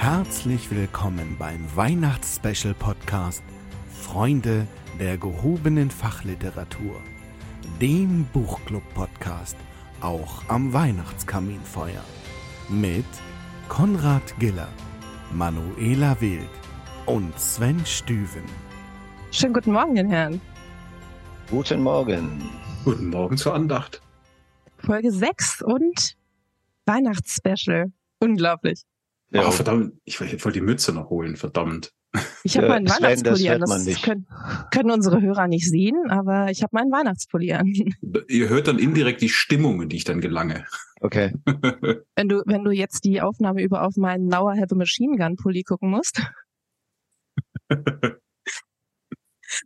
Herzlich willkommen beim Weihnachtsspecial Podcast Freunde der gehobenen Fachliteratur, dem Buchclub-Podcast, auch am Weihnachtskaminfeuer. Mit Konrad Giller, Manuela Wild und Sven Stüven. Schönen guten Morgen, den Herren. Guten Morgen. Guten Morgen zur Andacht. Folge 6 und Weihnachtsspecial. Unglaublich. Ja. Oh, verdammt, ich wollte die Mütze noch holen, verdammt. Ich habe meinen Weihnachtspulli an. Das, das können, können, unsere Hörer nicht sehen, aber ich habe meinen Weihnachtspulli an. Ihr hört dann indirekt die Stimmung, in die ich dann gelange. Okay. wenn du, wenn du jetzt die Aufnahme über auf meinen I Have a Machine Gun Pulli gucken musst.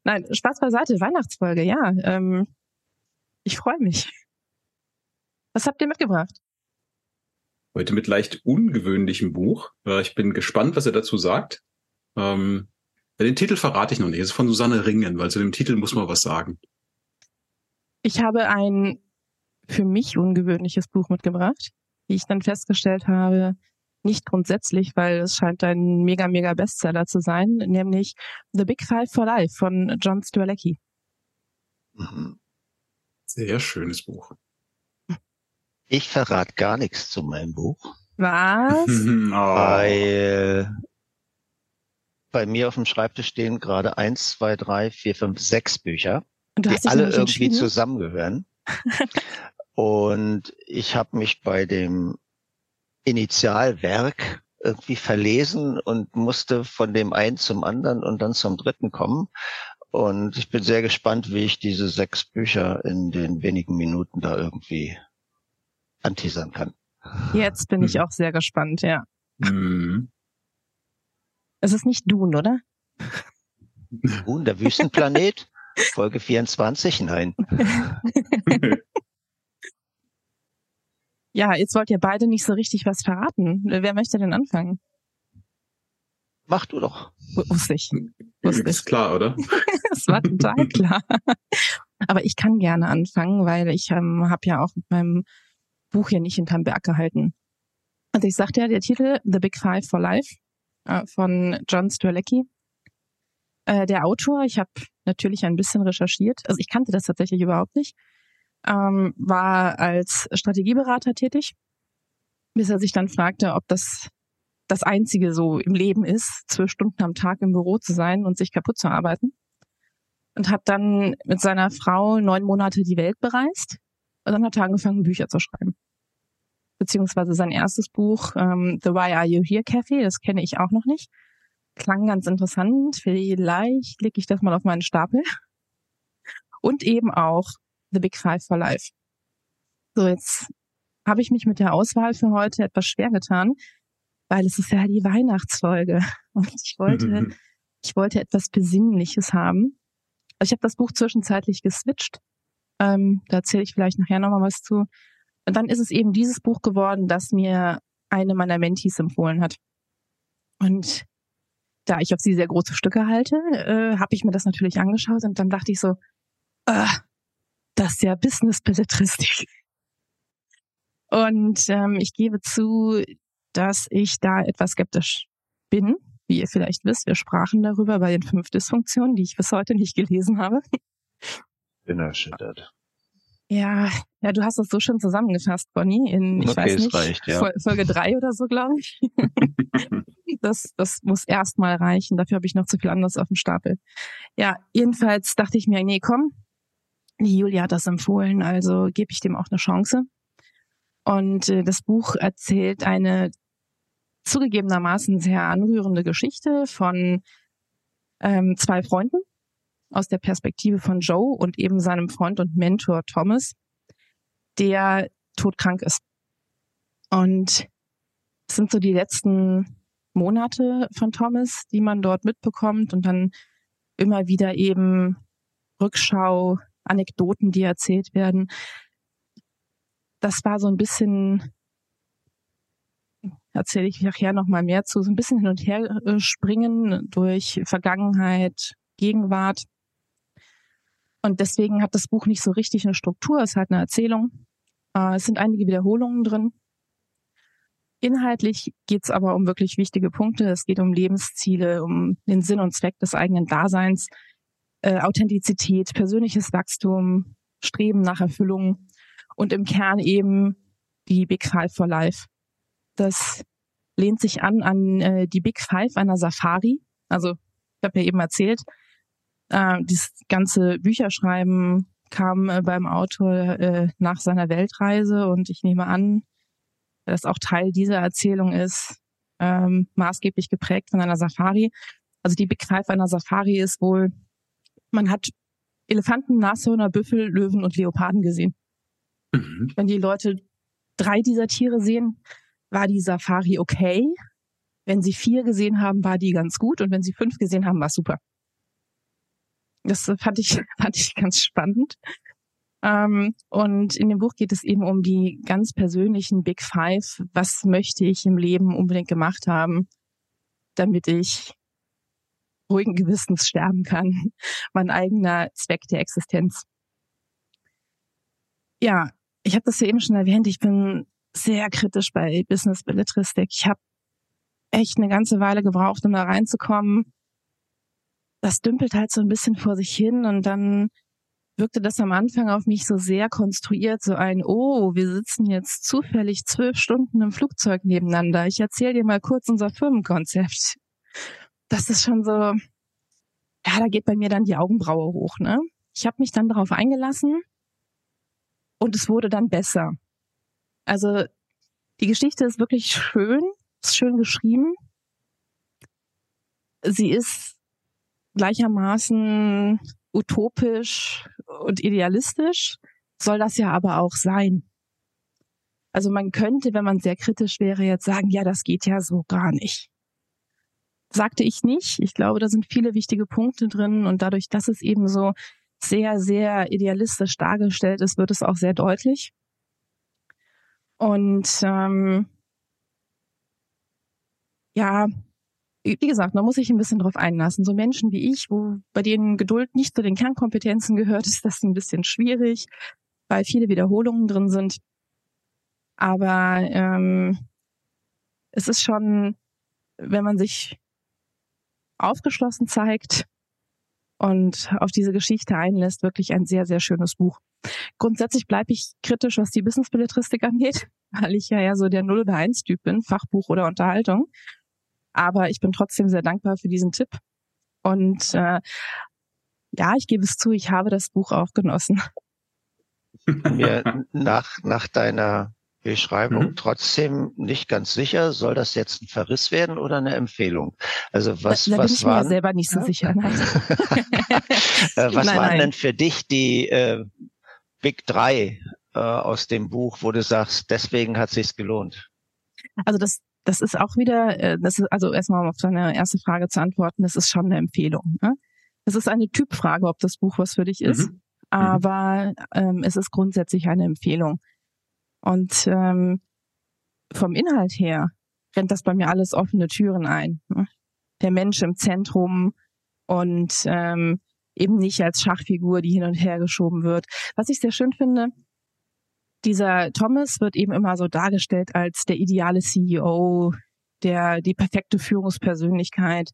Nein, Spaß beiseite, Weihnachtsfolge, ja. Ähm, ich freue mich. Was habt ihr mitgebracht? Heute mit leicht ungewöhnlichem Buch. Ich bin gespannt, was er dazu sagt. Ähm, den Titel verrate ich noch nicht. Es ist von Susanne Ringen, weil zu dem Titel muss man was sagen. Ich habe ein für mich ungewöhnliches Buch mitgebracht, wie ich dann festgestellt habe, nicht grundsätzlich, weil es scheint ein mega, mega Bestseller zu sein, nämlich The Big Five for Life von John Strzelecki. Mhm. Sehr schönes Buch. Ich verrate gar nichts zu meinem Buch. Was? oh. Weil bei mir auf dem Schreibtisch stehen gerade eins, zwei, drei, vier, fünf, sechs Bücher, die alle irgendwie zusammengehören. Und ich habe mich bei dem Initialwerk irgendwie verlesen und musste von dem einen zum anderen und dann zum dritten kommen. Und ich bin sehr gespannt, wie ich diese sechs Bücher in den wenigen Minuten da irgendwie anteasern kann. Jetzt bin ich hm. auch sehr gespannt, ja. Mhm. Es ist nicht Dune, oder? Dune, der Wüstenplanet? Folge 24? Nein. ja, jetzt wollt ihr beide nicht so richtig was verraten. Wer möchte denn anfangen? Mach du doch. Wusste ich. Wusste ich. Ist klar, oder? das war total klar. Aber ich kann gerne anfangen, weil ich ähm, habe ja auch mit meinem Buch hier nicht hinterm Berg gehalten. Also ich sagte ja, der Titel The Big Five for Life äh, von John Strzelecki. Äh, der Autor, ich habe natürlich ein bisschen recherchiert, also ich kannte das tatsächlich überhaupt nicht, ähm, war als Strategieberater tätig, bis er sich dann fragte, ob das das Einzige so im Leben ist, zwölf Stunden am Tag im Büro zu sein und sich kaputt zu arbeiten. Und hat dann mit seiner Frau neun Monate die Welt bereist und dann hat er angefangen, Bücher zu schreiben. Beziehungsweise sein erstes Buch, ähm, The Why Are You Here Cafe, das kenne ich auch noch nicht. Klang ganz interessant. Vielleicht lege ich das mal auf meinen Stapel. Und eben auch The Big Five for Life. So, jetzt habe ich mich mit der Auswahl für heute etwas schwer getan, weil es ist ja die Weihnachtsfolge. Und ich wollte, ich wollte etwas Besinnliches haben. Ich habe das Buch zwischenzeitlich geswitcht ähm, da erzähle ich vielleicht nachher nochmal was zu. Und dann ist es eben dieses Buch geworden, das mir eine meiner Mentees empfohlen hat. Und da ich auf sie sehr große Stücke halte, äh, habe ich mir das natürlich angeschaut und dann dachte ich so, äh, das ist ja Business-Belletristik. Und ähm, ich gebe zu, dass ich da etwas skeptisch bin. Wie ihr vielleicht wisst, wir sprachen darüber bei den fünf Dysfunktionen, die ich bis heute nicht gelesen habe bin erschüttert. Ja, ja, du hast das so schön zusammengefasst, Bonnie, in, ich okay, weiß nicht, reicht, ja. Folge drei oder so, glaube ich. das, das muss erstmal reichen. Dafür habe ich noch zu viel anderes auf dem Stapel. Ja, jedenfalls dachte ich mir, nee, komm, die Julia hat das empfohlen, also gebe ich dem auch eine Chance. Und äh, das Buch erzählt eine zugegebenermaßen sehr anrührende Geschichte von ähm, zwei Freunden, aus der Perspektive von Joe und eben seinem Freund und Mentor Thomas, der todkrank ist. Und es sind so die letzten Monate von Thomas, die man dort mitbekommt und dann immer wieder eben Rückschau, Anekdoten, die erzählt werden. Das war so ein bisschen, erzähle ich nachher nochmal mehr zu, so ein bisschen hin und her äh, springen durch Vergangenheit, Gegenwart. Und deswegen hat das Buch nicht so richtig eine Struktur, es hat eine Erzählung. Äh, es sind einige Wiederholungen drin. Inhaltlich geht es aber um wirklich wichtige Punkte. Es geht um Lebensziele, um den Sinn und Zweck des eigenen Daseins, äh, Authentizität, persönliches Wachstum, Streben nach Erfüllung und im Kern eben die Big Five for Life. Das lehnt sich an an äh, die Big Five einer Safari. Also ich habe ja eben erzählt, äh, dieses ganze Bücherschreiben kam äh, beim Autor äh, nach seiner Weltreise und ich nehme an, dass auch Teil dieser Erzählung ist, ähm, maßgeblich geprägt von einer Safari. Also die Big Five einer Safari ist wohl, man hat Elefanten, Nashörner, Büffel, Löwen und Leoparden gesehen. Mhm. Wenn die Leute drei dieser Tiere sehen, war die Safari okay. Wenn sie vier gesehen haben, war die ganz gut. Und wenn sie fünf gesehen haben, war es super. Das fand ich, fand ich ganz spannend. Ähm, und in dem Buch geht es eben um die ganz persönlichen Big Five. Was möchte ich im Leben unbedingt gemacht haben, damit ich ruhigen Gewissens sterben kann? Mein eigener Zweck der Existenz. Ja, ich habe das ja eben schon erwähnt. Ich bin sehr kritisch bei Business Belletristik. Ich habe echt eine ganze Weile gebraucht, um da reinzukommen. Das dümpelt halt so ein bisschen vor sich hin und dann wirkte das am Anfang auf mich so sehr konstruiert, so ein, oh, wir sitzen jetzt zufällig zwölf Stunden im Flugzeug nebeneinander. Ich erzähle dir mal kurz unser Firmenkonzept. Das ist schon so, ja, da geht bei mir dann die Augenbraue hoch, ne? Ich habe mich dann darauf eingelassen und es wurde dann besser. Also die Geschichte ist wirklich schön, ist schön geschrieben. Sie ist gleichermaßen utopisch und idealistisch, soll das ja aber auch sein. Also man könnte, wenn man sehr kritisch wäre, jetzt sagen, ja, das geht ja so gar nicht. Sagte ich nicht. Ich glaube, da sind viele wichtige Punkte drin und dadurch, dass es eben so sehr, sehr idealistisch dargestellt ist, wird es auch sehr deutlich. Und ähm, ja, wie gesagt, man muss sich ein bisschen drauf einlassen. So Menschen wie ich, wo bei denen Geduld nicht zu den Kernkompetenzen gehört, ist das ein bisschen schwierig, weil viele Wiederholungen drin sind. Aber ähm, es ist schon, wenn man sich aufgeschlossen zeigt und auf diese Geschichte einlässt, wirklich ein sehr, sehr schönes Buch. Grundsätzlich bleibe ich kritisch, was die Business-Belletristik angeht, weil ich ja eher so der Null- oder Eins-Typ bin, Fachbuch oder Unterhaltung. Aber ich bin trotzdem sehr dankbar für diesen Tipp. Und äh, ja, ich gebe es zu, ich habe das Buch auch genossen. Mir nach, nach deiner Beschreibung mhm. trotzdem nicht ganz sicher, soll das jetzt ein Verriss werden oder eine Empfehlung? Also was, da, da was bin ich waren, mir selber nicht so ja? sicher. Äh, was nein, waren nein. denn für dich die äh, Big Drei äh, aus dem Buch, wo du sagst, deswegen hat sich's gelohnt? Also das, das ist auch wieder, äh, das ist also erstmal auf deine erste Frage zu antworten, das ist schon eine Empfehlung. Ne? Das ist eine Typfrage, ob das Buch was für dich ist, mhm. mhm. aber ähm, es ist grundsätzlich eine Empfehlung. Und ähm, vom Inhalt her rennt das bei mir alles offene Türen ein. Ne? Der Mensch im Zentrum und ähm, eben nicht als Schachfigur, die hin und her geschoben wird. Was ich sehr schön finde, dieser Thomas wird eben immer so dargestellt als der ideale CEO, der die perfekte Führungspersönlichkeit.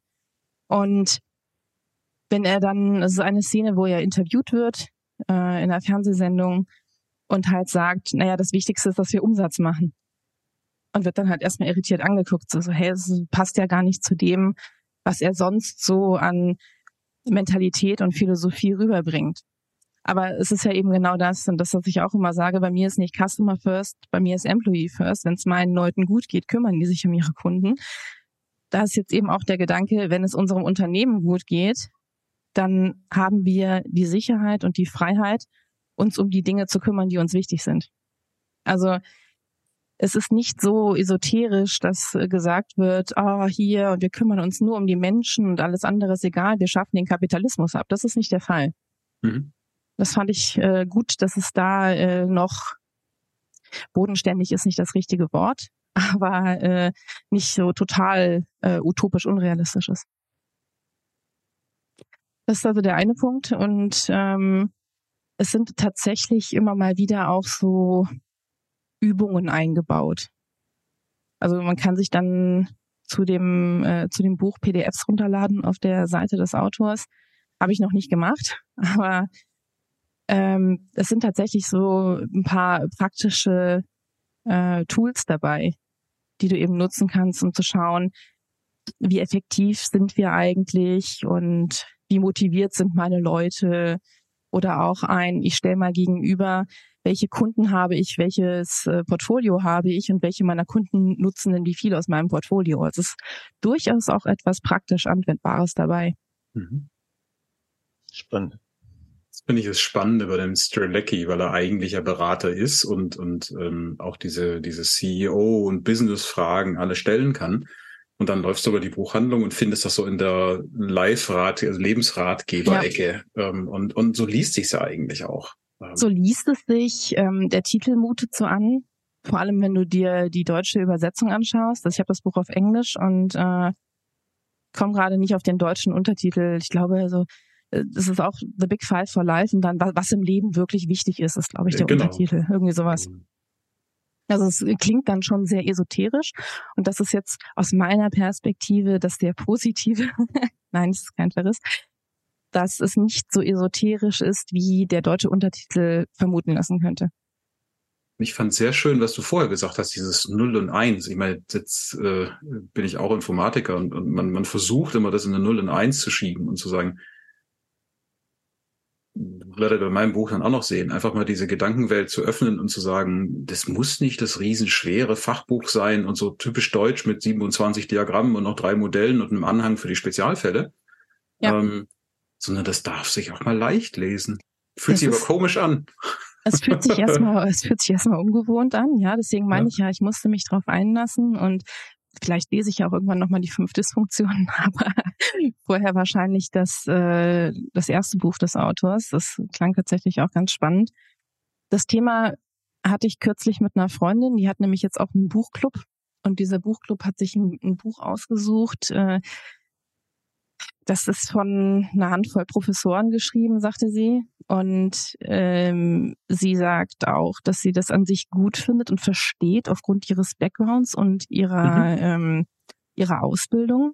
Und wenn er dann, es ist eine Szene, wo er interviewt wird äh, in einer Fernsehsendung und halt sagt, naja, das Wichtigste ist, dass wir Umsatz machen. Und wird dann halt erstmal irritiert angeguckt, so, so hey, es passt ja gar nicht zu dem, was er sonst so an Mentalität und Philosophie rüberbringt. Aber es ist ja eben genau das und das, was ich auch immer sage, bei mir ist nicht Customer First, bei mir ist Employee First. Wenn es meinen Leuten gut geht, kümmern die sich um ihre Kunden. Da ist jetzt eben auch der Gedanke, wenn es unserem Unternehmen gut geht, dann haben wir die Sicherheit und die Freiheit, uns um die Dinge zu kümmern, die uns wichtig sind. Also es ist nicht so esoterisch, dass gesagt wird, oh, hier, und wir kümmern uns nur um die Menschen und alles andere ist egal, wir schaffen den Kapitalismus ab. Das ist nicht der Fall. Mhm. Das fand ich äh, gut, dass es da äh, noch bodenständig ist nicht das richtige Wort, aber äh, nicht so total äh, utopisch unrealistisch ist. Das ist also der eine Punkt. Und ähm, es sind tatsächlich immer mal wieder auch so Übungen eingebaut. Also man kann sich dann zu dem, äh, zu dem Buch PDFs runterladen auf der Seite des Autors. Habe ich noch nicht gemacht, aber ähm, es sind tatsächlich so ein paar praktische äh, Tools dabei, die du eben nutzen kannst, um zu schauen, wie effektiv sind wir eigentlich und wie motiviert sind meine Leute oder auch ein, ich stelle mal gegenüber, welche Kunden habe ich, welches äh, Portfolio habe ich und welche meiner Kunden nutzen denn wie viel aus meinem Portfolio. Also es ist durchaus auch etwas praktisch Anwendbares dabei. Mhm. Spannend. Finde ich das Spannende bei dem Strelecki, weil er eigentlich ein Berater ist und, und ähm, auch diese, diese CEO- und Business-Fragen alle stellen kann. Und dann läufst du über die Buchhandlung und findest das so in der Live-Rat, also Lebensratgeber-Ecke. Ja. Ähm, und, und so liest sich's ja eigentlich auch. Ähm. So liest es sich. Ähm, der Titel mutet so an. Vor allem, wenn du dir die deutsche Übersetzung anschaust. Also ich habe das Buch auf Englisch und äh, komme gerade nicht auf den deutschen Untertitel. Ich glaube, so äh, es ist auch The Big Five for Life und dann was im Leben wirklich wichtig ist, ist glaube ich der genau. Untertitel. Irgendwie sowas. Genau. Also es klingt dann schon sehr esoterisch. Und das ist jetzt aus meiner Perspektive das sehr positive. Nein, es ist kein Verriss. Dass es nicht so esoterisch ist, wie der deutsche Untertitel vermuten lassen könnte. Ich fand sehr schön, was du vorher gesagt hast, dieses Null und Eins. Ich meine, jetzt äh, bin ich auch Informatiker und, und man, man versucht immer, das in eine Null und Eins zu schieben und zu sagen, werdet bei meinem Buch dann auch noch sehen, einfach mal diese Gedankenwelt zu öffnen und zu sagen, das muss nicht das riesenschwere Fachbuch sein und so typisch deutsch mit 27 Diagrammen und noch drei Modellen und einem Anhang für die Spezialfälle, ja. ähm, sondern das darf sich auch mal leicht lesen. Fühlt das sich aber komisch an. Es fühlt sich erstmal, es fühlt sich erstmal ungewohnt an, ja. Deswegen meine ja. ich ja, ich musste mich drauf einlassen und Vielleicht lese ich ja auch irgendwann nochmal die fünf Dysfunktionen, aber vorher wahrscheinlich das, äh, das erste Buch des Autors. Das klang tatsächlich auch ganz spannend. Das Thema hatte ich kürzlich mit einer Freundin, die hat nämlich jetzt auch einen Buchclub und dieser Buchclub hat sich ein, ein Buch ausgesucht. Äh, das ist von einer Handvoll Professoren geschrieben, sagte sie. Und ähm, sie sagt auch, dass sie das an sich gut findet und versteht aufgrund ihres Backgrounds und ihrer, mhm. ähm, ihrer Ausbildung.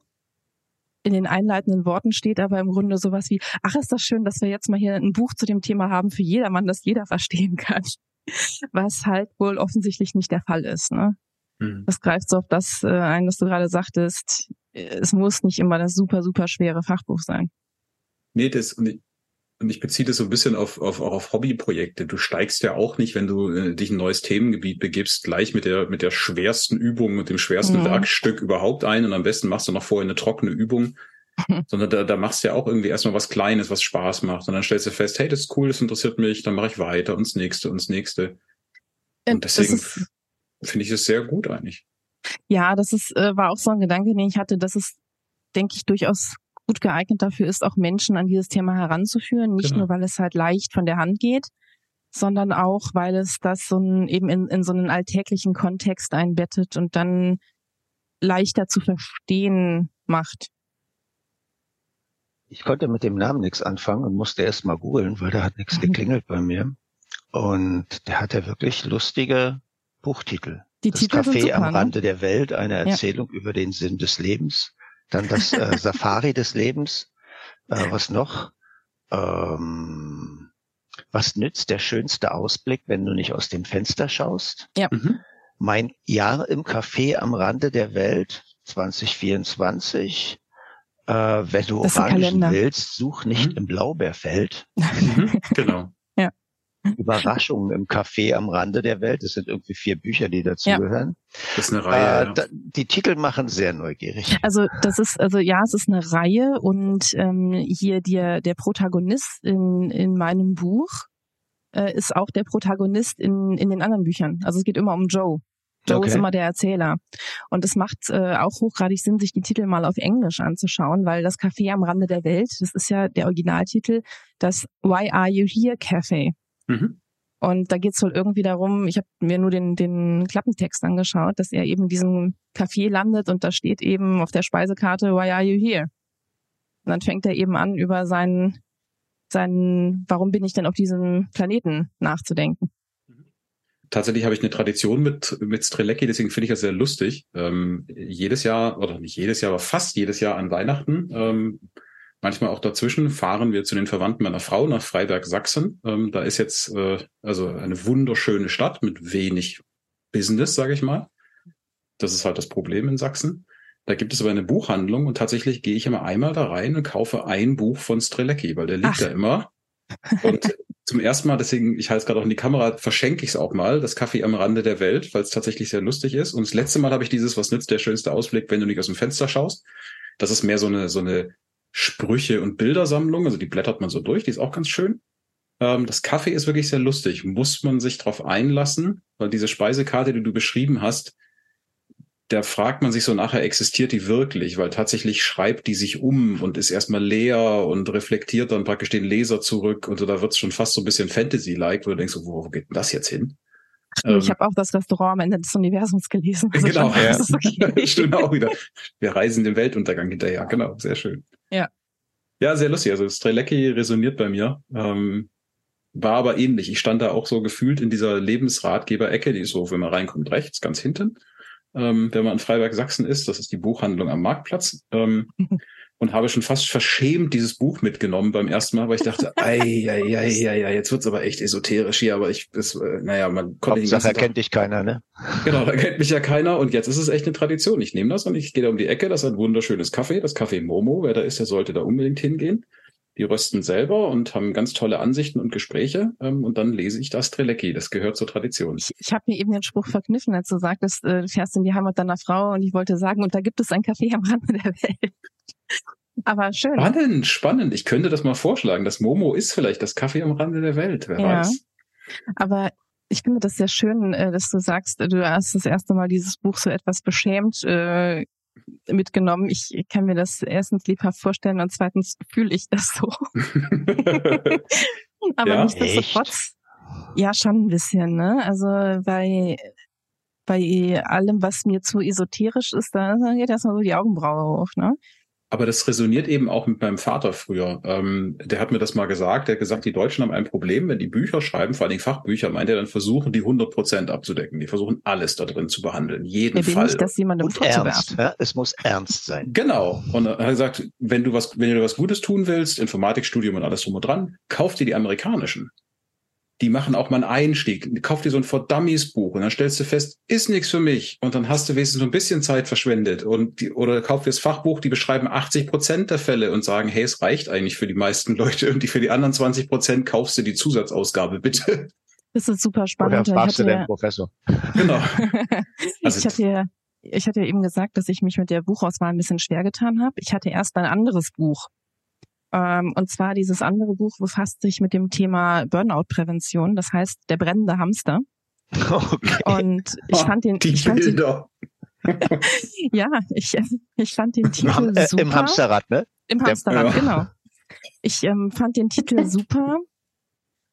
In den einleitenden Worten steht aber im Grunde sowas wie, ach, ist das schön, dass wir jetzt mal hier ein Buch zu dem Thema haben für jedermann, das jeder verstehen kann. Was halt wohl offensichtlich nicht der Fall ist. Ne? Mhm. Das greift so auf das äh, ein, was du gerade sagtest. Es muss nicht immer das super, super schwere Fachbuch sein. Nee, das, und ich, und ich beziehe das so ein bisschen auf, auf, auch auf Hobbyprojekte. Du steigst ja auch nicht, wenn du äh, dich ein neues Themengebiet begibst, gleich mit der, mit der schwersten Übung und dem schwersten mhm. Werkstück überhaupt ein. Und am besten machst du noch vorher eine trockene Übung. Sondern da, da machst du ja auch irgendwie erstmal was Kleines, was Spaß macht. Und dann stellst du fest, hey, das ist cool, das interessiert mich, dann mache ich weiter und das nächste und das nächste. Und deswegen finde ich es sehr gut eigentlich. Ja, das ist, äh, war auch so ein Gedanke, den ich hatte, dass es, denke ich, durchaus gut geeignet dafür ist, auch Menschen an dieses Thema heranzuführen. Nicht genau. nur, weil es halt leicht von der Hand geht, sondern auch, weil es das so ein, eben in, in so einen alltäglichen Kontext einbettet und dann leichter zu verstehen macht. Ich konnte mit dem Namen nichts anfangen und musste erst mal googeln, weil da hat nichts mhm. geklingelt bei mir. Und der hat ja wirklich lustige Buchtitel. Die das Titel Café super, am ne? Rande der Welt, eine Erzählung ja. über den Sinn des Lebens. Dann das äh, Safari des Lebens. Äh, was noch? Ähm, was nützt der schönste Ausblick, wenn du nicht aus dem Fenster schaust? Ja. Mhm. Mein Jahr im Café am Rande der Welt 2024. Äh, wenn du Orangen willst, such nicht mhm. im Blaubeerfeld. Mhm, genau. Überraschungen im Café am Rande der Welt. Das sind irgendwie vier Bücher, die dazugehören. Ja. Das ist eine Reihe. Äh, da, die Titel machen sehr neugierig. Also das ist, also ja, es ist eine Reihe und ähm, hier der, der Protagonist in, in meinem Buch äh, ist auch der Protagonist in, in den anderen Büchern. Also es geht immer um Joe. Joe okay. ist immer der Erzähler. Und es macht äh, auch hochgradig Sinn, sich die Titel mal auf Englisch anzuschauen, weil das Café am Rande der Welt, das ist ja der Originaltitel, das Why Are You Here Café. Mhm. Und da geht es wohl irgendwie darum, ich habe mir nur den, den Klappentext angeschaut, dass er eben in diesem Café landet und da steht eben auf der Speisekarte, Why are you here? Und dann fängt er eben an, über seinen, seinen, warum bin ich denn auf diesem Planeten nachzudenken. tatsächlich habe ich eine Tradition mit, mit Strelecki, deswegen finde ich das sehr lustig. Ähm, jedes Jahr, oder nicht jedes Jahr, aber fast jedes Jahr an Weihnachten, ähm, manchmal auch dazwischen, fahren wir zu den Verwandten meiner Frau nach Freiberg, Sachsen. Ähm, da ist jetzt äh, also eine wunderschöne Stadt mit wenig Business, sage ich mal. Das ist halt das Problem in Sachsen. Da gibt es aber eine Buchhandlung und tatsächlich gehe ich immer einmal da rein und kaufe ein Buch von Strelecki, weil der liegt Ach. da immer. Und zum ersten Mal, deswegen, ich halte es gerade auch in die Kamera, verschenke ich es auch mal, das Kaffee am Rande der Welt, weil es tatsächlich sehr lustig ist. Und das letzte Mal habe ich dieses, was nützt der schönste Ausblick, wenn du nicht aus dem Fenster schaust. Das ist mehr so eine, so eine Sprüche- und Bildersammlung, also die blättert man so durch, die ist auch ganz schön. Ähm, das Kaffee ist wirklich sehr lustig, muss man sich drauf einlassen, weil diese Speisekarte, die du beschrieben hast, da fragt man sich so nachher, existiert die wirklich? Weil tatsächlich schreibt die sich um und ist erstmal leer und reflektiert dann praktisch den Leser zurück. Und so, da wird es schon fast so ein bisschen Fantasy-like, wo du denkst, wo, wo geht denn das jetzt hin? Ähm, ich habe auch das Restaurant am Ende des Universums gelesen. Also genau, ja. Okay. stimmt auch wieder. Wir reisen dem Weltuntergang hinterher. Genau, sehr schön. Ja. Ja, sehr lustig. Also Strelecki resoniert bei mir. Ähm, war aber ähnlich. Ich stand da auch so gefühlt in dieser Lebensratgeber-Ecke, die ist so, wenn man reinkommt, rechts, ganz hinten ähm, wenn man in Freiberg Sachsen ist. Das ist die Buchhandlung am Marktplatz. Ähm, und habe schon fast verschämt dieses Buch mitgenommen beim ersten Mal, weil ich dachte, ei, ei, ei, ei, ei jetzt wird's aber echt esoterisch hier, aber ich, das, äh, naja, man konnte nicht. Hauptsache kennt dich keiner, ne? Genau, da kennt mich ja keiner und jetzt ist es echt eine Tradition. Ich nehme das und ich gehe da um die Ecke, das ist ein wunderschönes Kaffee, das Café Momo, wer da ist, der sollte da unbedingt hingehen. Die rösten selber und haben ganz tolle Ansichten und Gespräche. Ähm, und dann lese ich das Trelecki. Das gehört zur Tradition. Ich, ich habe mir eben den Spruch verkniffen, als du sagtest, äh, du fährst in die Heimat deiner Frau und ich wollte sagen, und da gibt es ein Café am Rande der Welt. Aber schön. Spannend, spannend. Ich könnte das mal vorschlagen. Das Momo ist vielleicht das Kaffee am Rande der Welt. Wer ja. weiß. Aber ich finde das sehr schön, äh, dass du sagst, du hast das erste Mal dieses Buch so etwas beschämt äh, mitgenommen. Ich kann mir das erstens lebhaft vorstellen und zweitens fühle ich das so. Aber ja, nichtsdestotrotz, ja, schon ein bisschen, ne? Also bei, bei allem, was mir zu esoterisch ist, da geht erstmal so die Augenbraue hoch, ne? Aber das resoniert eben auch mit meinem Vater früher. Ähm, der hat mir das mal gesagt. Der hat gesagt, die Deutschen haben ein Problem, wenn die Bücher schreiben, vor allen Dingen Fachbücher, meint er, dann versuchen die 100 Prozent abzudecken. Die versuchen alles da drin zu behandeln, jeden er will Fall. Nicht, dass jemandem Und ernst. Ja? Es muss ernst sein. Genau. Und er hat gesagt, wenn du was, wenn du was Gutes tun willst, Informatikstudium und alles drum und dran, kauf dir die amerikanischen die machen auch mal einen Einstieg. Kauf dir so ein For Dummies Buch und dann stellst du fest, ist nichts für mich. Und dann hast du wenigstens so ein bisschen Zeit verschwendet. Und die, oder kauf dir das Fachbuch, die beschreiben 80 Prozent der Fälle und sagen, hey, es reicht eigentlich für die meisten Leute. Und die für die anderen 20 Prozent kaufst du die Zusatzausgabe, bitte. Das ist super spannend. Oder fragst du den Professor? Genau. Also, ich hatte ja ich hatte eben gesagt, dass ich mich mit der Buchauswahl ein bisschen schwer getan habe. Ich hatte erst ein anderes Buch und zwar dieses andere Buch befasst sich mit dem Thema Burnout-Prävention, das heißt der brennende Hamster. Okay. Und ich fand den, Die ich fand Bilder. Den, ja, ich, ich fand den Titel Im, äh, super. Im Hamsterrad, ne? Im Hamsterrad, ja. genau. Ich ähm, fand den Titel super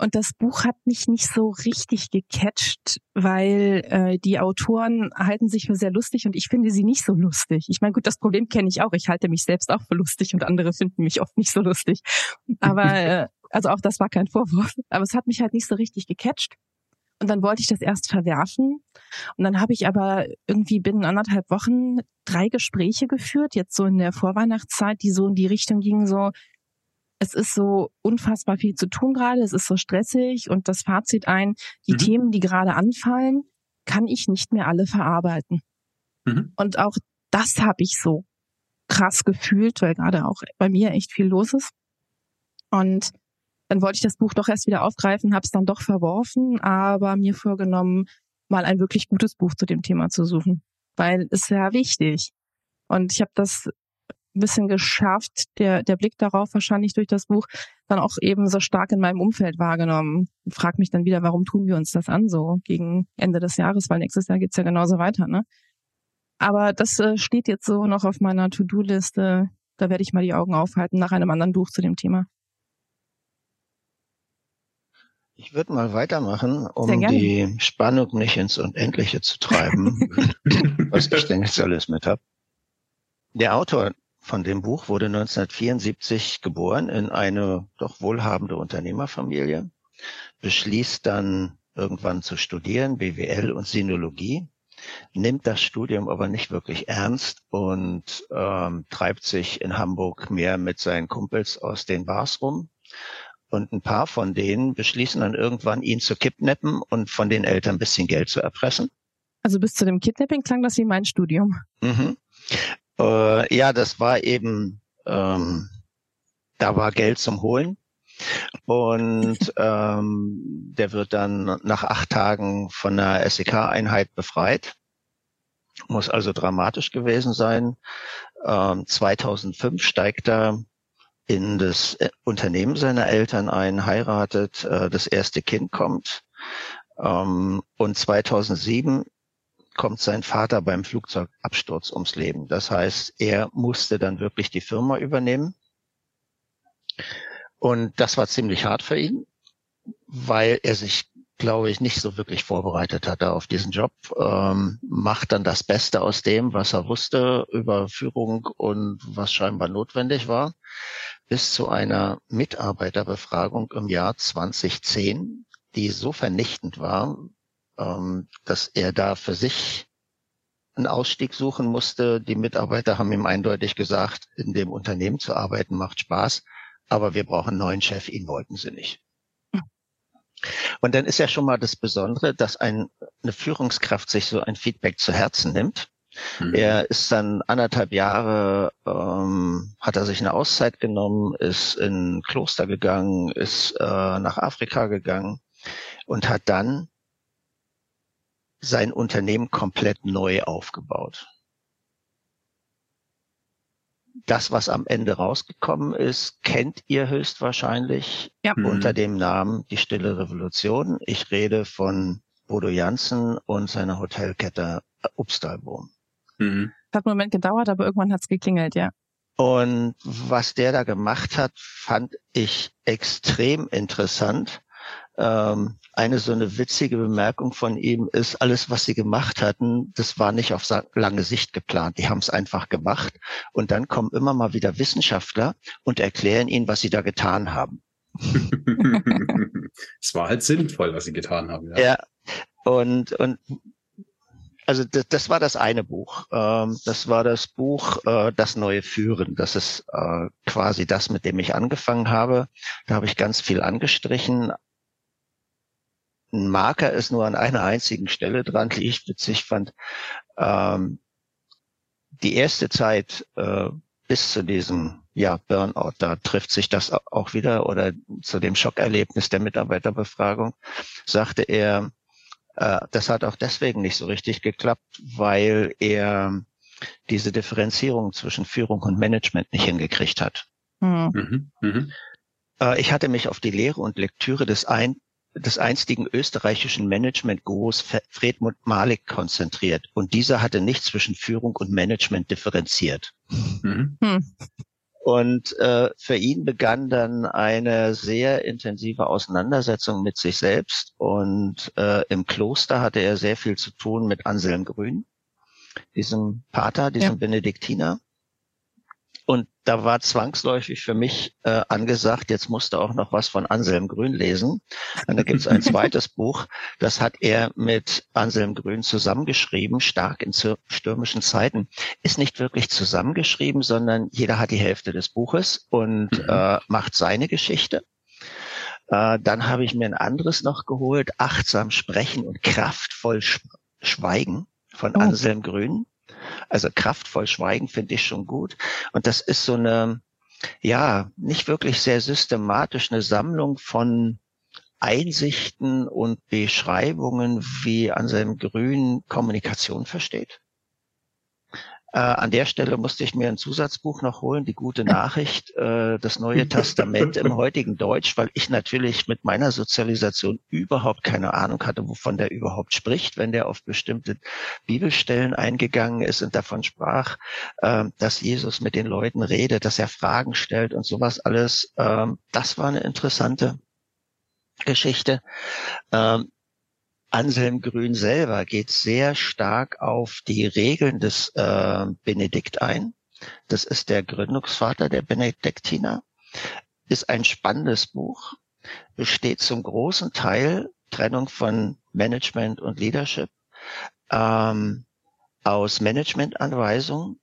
und das Buch hat mich nicht so richtig gecatcht, weil äh, die Autoren halten sich für sehr lustig und ich finde sie nicht so lustig. Ich meine, gut, das Problem kenne ich auch. Ich halte mich selbst auch für lustig und andere finden mich oft nicht so lustig. Aber äh, also auch das war kein Vorwurf. Aber es hat mich halt nicht so richtig gecatcht. Und dann wollte ich das erst verwerfen. Und dann habe ich aber irgendwie binnen anderthalb Wochen drei Gespräche geführt, jetzt so in der Vorweihnachtszeit, die so in die Richtung gingen, so, es ist so unfassbar viel zu tun gerade, es ist so stressig und das Fazit ein, die mhm. Themen, die gerade anfallen, kann ich nicht mehr alle verarbeiten. Mhm. Und auch das habe ich so krass gefühlt, weil gerade auch bei mir echt viel los ist. Und dann wollte ich das Buch doch erst wieder aufgreifen, habe es dann doch verworfen, aber mir vorgenommen, mal ein wirklich gutes Buch zu dem Thema zu suchen, weil es sehr wichtig. Und ich habe das ein bisschen geschärft, der, der Blick darauf wahrscheinlich durch das Buch, dann auch eben so stark in meinem Umfeld wahrgenommen. Ich frag mich dann wieder, warum tun wir uns das an so gegen Ende des Jahres, weil nächstes Jahr geht's ja genauso weiter, ne? Aber das äh, steht jetzt so noch auf meiner To-Do-Liste. Da werde ich mal die Augen aufhalten nach einem anderen Buch zu dem Thema. Ich würde mal weitermachen, um die Spannung nicht ins Unendliche zu treiben, was ich denn jetzt alles mit habe. Der Autor von dem Buch wurde 1974 geboren in eine doch wohlhabende Unternehmerfamilie, beschließt dann irgendwann zu studieren, BWL und Sinologie, nimmt das Studium aber nicht wirklich ernst und ähm, treibt sich in Hamburg mehr mit seinen Kumpels aus den Bars rum. Und ein paar von denen beschließen dann irgendwann, ihn zu kidnappen und von den Eltern ein bisschen Geld zu erpressen. Also bis zu dem Kidnapping klang das wie mein Studium. Mhm. Äh, ja, das war eben, ähm, da war Geld zum Holen. Und ähm, der wird dann nach acht Tagen von der SEK-Einheit befreit. Muss also dramatisch gewesen sein. Ähm, 2005 steigt er in das äh, Unternehmen seiner Eltern ein, heiratet, äh, das erste Kind kommt. Ähm, und 2007 kommt sein Vater beim Flugzeugabsturz ums Leben. Das heißt, er musste dann wirklich die Firma übernehmen. Und das war ziemlich hart für ihn, weil er sich, glaube ich, nicht so wirklich vorbereitet hatte auf diesen Job. Ähm, macht dann das Beste aus dem, was er wusste über Führung und was scheinbar notwendig war, bis zu einer Mitarbeiterbefragung im Jahr 2010, die so vernichtend war, ähm, dass er da für sich einen Ausstieg suchen musste. Die Mitarbeiter haben ihm eindeutig gesagt, in dem Unternehmen zu arbeiten macht Spaß, aber wir brauchen einen neuen Chef, ihn wollten sie nicht. Und dann ist ja schon mal das Besondere, dass ein, eine Führungskraft sich so ein Feedback zu Herzen nimmt. Mhm. Er ist dann anderthalb Jahre, ähm, hat er sich eine Auszeit genommen, ist in ein Kloster gegangen, ist äh, nach Afrika gegangen und hat dann sein Unternehmen komplett neu aufgebaut. Das, was am Ende rausgekommen ist, kennt ihr höchstwahrscheinlich ja. unter mhm. dem Namen Die Stille Revolution. Ich rede von Bodo Janssen und seiner Hotelkette Upstalboom. Mhm. Hat einen Moment gedauert, aber irgendwann hat es geklingelt, ja. Und was der da gemacht hat, fand ich extrem interessant, ähm, eine so eine witzige Bemerkung von ihm ist, alles, was sie gemacht hatten, das war nicht auf lange Sicht geplant. Die haben es einfach gemacht. Und dann kommen immer mal wieder Wissenschaftler und erklären ihnen, was sie da getan haben. es war halt sinnvoll, was sie getan haben. Ja, ja und, und also das, das war das eine Buch. Ähm, das war das Buch äh, Das neue Führen. Das ist äh, quasi das, mit dem ich angefangen habe. Da habe ich ganz viel angestrichen, ein Marker ist nur an einer einzigen Stelle dran, die ich witzig fand. Ähm, die erste Zeit äh, bis zu diesem ja, Burnout, da trifft sich das auch wieder oder zu dem Schockerlebnis der Mitarbeiterbefragung, sagte er, äh, das hat auch deswegen nicht so richtig geklappt, weil er diese Differenzierung zwischen Führung und Management nicht hingekriegt hat. Mhm. Mhm. Äh, ich hatte mich auf die Lehre und Lektüre des ein des einstigen österreichischen Management-Gurus Fredmund Malik konzentriert. Und dieser hatte nicht zwischen Führung und Management differenziert. Mhm. Hm. Und äh, für ihn begann dann eine sehr intensive Auseinandersetzung mit sich selbst. Und äh, im Kloster hatte er sehr viel zu tun mit Anselm Grün, diesem Pater, diesem ja. Benediktiner. Und da war zwangsläufig für mich äh, angesagt, jetzt musste auch noch was von Anselm Grün lesen. Und da gibt es ein zweites Buch, das hat er mit Anselm Grün zusammengeschrieben, stark in stürmischen Zeiten. Ist nicht wirklich zusammengeschrieben, sondern jeder hat die Hälfte des Buches und mhm. äh, macht seine Geschichte. Äh, dann habe ich mir ein anderes noch geholt, Achtsam sprechen und kraftvoll schweigen von oh. Anselm Grün. Also kraftvoll schweigen finde ich schon gut. Und das ist so eine, ja, nicht wirklich sehr systematisch eine Sammlung von Einsichten und Beschreibungen, wie Anselm Grün Kommunikation versteht. Äh, an der Stelle musste ich mir ein Zusatzbuch noch holen, die gute Nachricht, äh, das Neue Testament im heutigen Deutsch, weil ich natürlich mit meiner Sozialisation überhaupt keine Ahnung hatte, wovon der überhaupt spricht, wenn der auf bestimmte Bibelstellen eingegangen ist und davon sprach, äh, dass Jesus mit den Leuten redet, dass er Fragen stellt und sowas alles. Äh, das war eine interessante Geschichte. Ähm, Anselm Grün selber geht sehr stark auf die Regeln des äh, Benedikt ein. Das ist der Gründungsvater der Benediktiner. Ist ein spannendes Buch, besteht zum großen Teil Trennung von Management und Leadership, ähm, aus Managementanweisungen,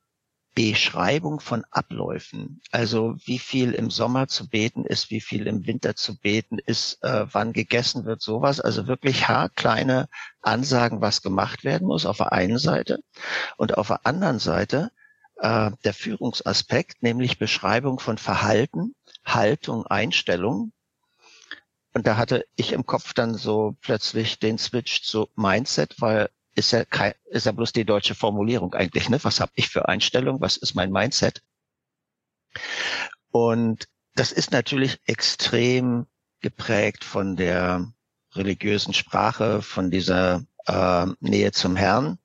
Beschreibung von Abläufen, also wie viel im Sommer zu beten ist, wie viel im Winter zu beten ist, äh, wann gegessen wird, sowas. Also wirklich haarkleine Ansagen, was gemacht werden muss auf der einen Seite und auf der anderen Seite äh, der Führungsaspekt, nämlich Beschreibung von Verhalten, Haltung, Einstellung. Und da hatte ich im Kopf dann so plötzlich den Switch zu Mindset, weil ist ja kein, ist ja bloß die deutsche Formulierung eigentlich, ne? Was habe ich für Einstellung? Was ist mein Mindset? Und das ist natürlich extrem geprägt von der religiösen Sprache, von dieser äh, Nähe zum Herrn.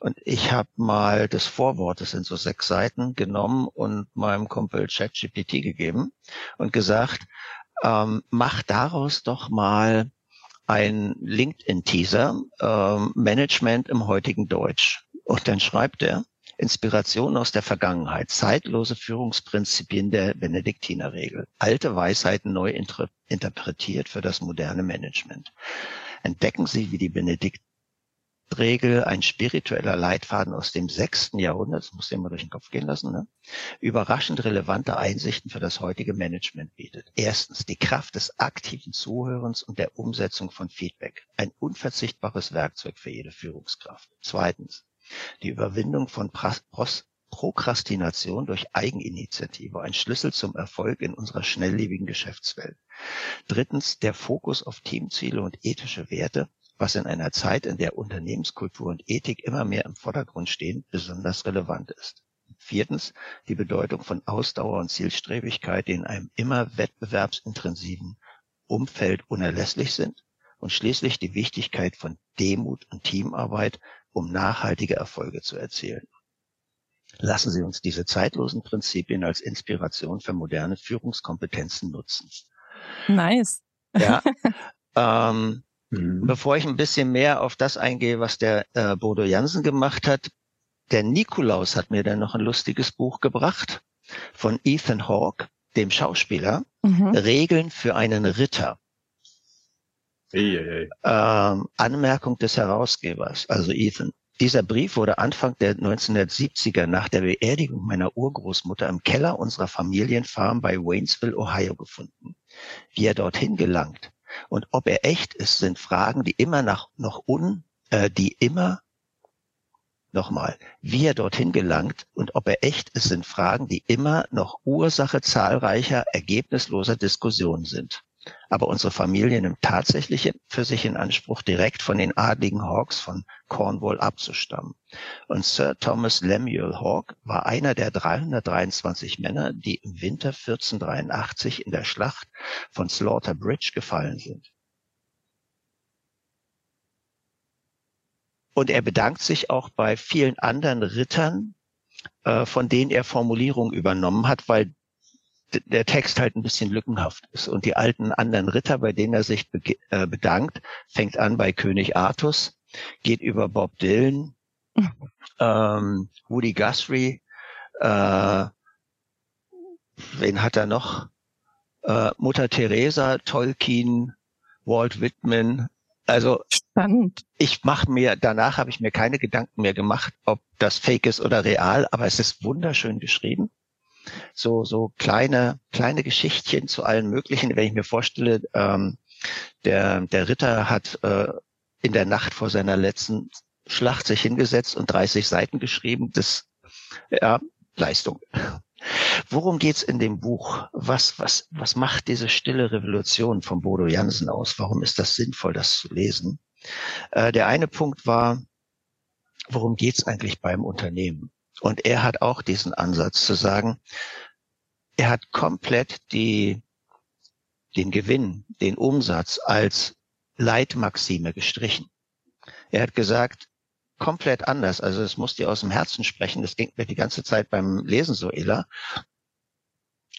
Und ich habe mal das Vorwort, das sind so sechs Seiten, genommen und meinem Kumpel ChatGPT gegeben und gesagt, ähm, mach daraus doch mal ein LinkedIn-Teaser, äh, Management im heutigen Deutsch. Und dann schreibt er, Inspiration aus der Vergangenheit, zeitlose Führungsprinzipien der Benediktinerregel, alte Weisheiten neu interpretiert für das moderne Management. Entdecken Sie, wie die Benedikt Regel, ein spiritueller Leitfaden aus dem sechsten Jahrhundert, das muss ich mal durch den Kopf gehen lassen, ne? überraschend relevante Einsichten für das heutige Management bietet. Erstens die Kraft des aktiven Zuhörens und der Umsetzung von Feedback, ein unverzichtbares Werkzeug für jede Führungskraft. Zweitens die Überwindung von Pros Prokrastination durch Eigeninitiative, ein Schlüssel zum Erfolg in unserer schnelllebigen Geschäftswelt. Drittens der Fokus auf Teamziele und ethische Werte, was in einer Zeit, in der Unternehmenskultur und Ethik immer mehr im Vordergrund stehen, besonders relevant ist. Viertens, die Bedeutung von Ausdauer und Zielstrebigkeit, die in einem immer wettbewerbsintensiven Umfeld unerlässlich sind. Und schließlich die Wichtigkeit von Demut und Teamarbeit, um nachhaltige Erfolge zu erzielen. Lassen Sie uns diese zeitlosen Prinzipien als Inspiration für moderne Führungskompetenzen nutzen. Nice. Ja. ähm, Mhm. Bevor ich ein bisschen mehr auf das eingehe, was der äh, Bodo Jansen gemacht hat, der Nikolaus hat mir dann noch ein lustiges Buch gebracht von Ethan Hawke, dem Schauspieler, mhm. Regeln für einen Ritter. Hey, hey. Ähm, Anmerkung des Herausgebers, also Ethan. Dieser Brief wurde Anfang der 1970er nach der Beerdigung meiner Urgroßmutter im Keller unserer Familienfarm bei Waynesville, Ohio gefunden. Wie er dorthin gelangt, und ob er echt ist, sind Fragen, die immer nach, noch un, äh, die immer, nochmal, wie er dorthin gelangt und ob er echt ist, sind Fragen, die immer noch Ursache zahlreicher, ergebnisloser Diskussionen sind. Aber unsere Familie nimmt tatsächlich für sich in Anspruch, direkt von den adligen Hawks von Cornwall abzustammen. Und Sir Thomas Lemuel Hawke war einer der 323 Männer, die im Winter 1483 in der Schlacht von Slaughter Bridge gefallen sind. Und er bedankt sich auch bei vielen anderen Rittern, äh, von denen er Formulierungen übernommen hat, weil der Text halt ein bisschen lückenhaft ist. Und die alten anderen Ritter, bei denen er sich äh, bedankt, fängt an bei König Artus, geht über Bob Dylan, ähm, Woody Guthrie, äh, wen hat er noch? Äh, Mutter Teresa, Tolkien, Walt Whitman. Also Spannend. ich mache mir, danach habe ich mir keine Gedanken mehr gemacht, ob das fake ist oder real, aber es ist wunderschön geschrieben so, so kleine, kleine Geschichtchen zu allen möglichen. Wenn ich mir vorstelle, ähm, der, der Ritter hat äh, in der Nacht vor seiner letzten Schlacht sich hingesetzt und 30 Seiten geschrieben. Das, ja, Leistung. Worum geht's in dem Buch? Was, was, was macht diese stille Revolution von Bodo Jansen aus? Warum ist das sinnvoll, das zu lesen? Äh, der eine Punkt war, worum geht's eigentlich beim Unternehmen? Und er hat auch diesen Ansatz zu sagen, er hat komplett die, den Gewinn, den Umsatz als Leitmaxime gestrichen. Er hat gesagt, komplett anders. Also es muss dir aus dem Herzen sprechen. Das ging mir die ganze Zeit beim Lesen so, Ella.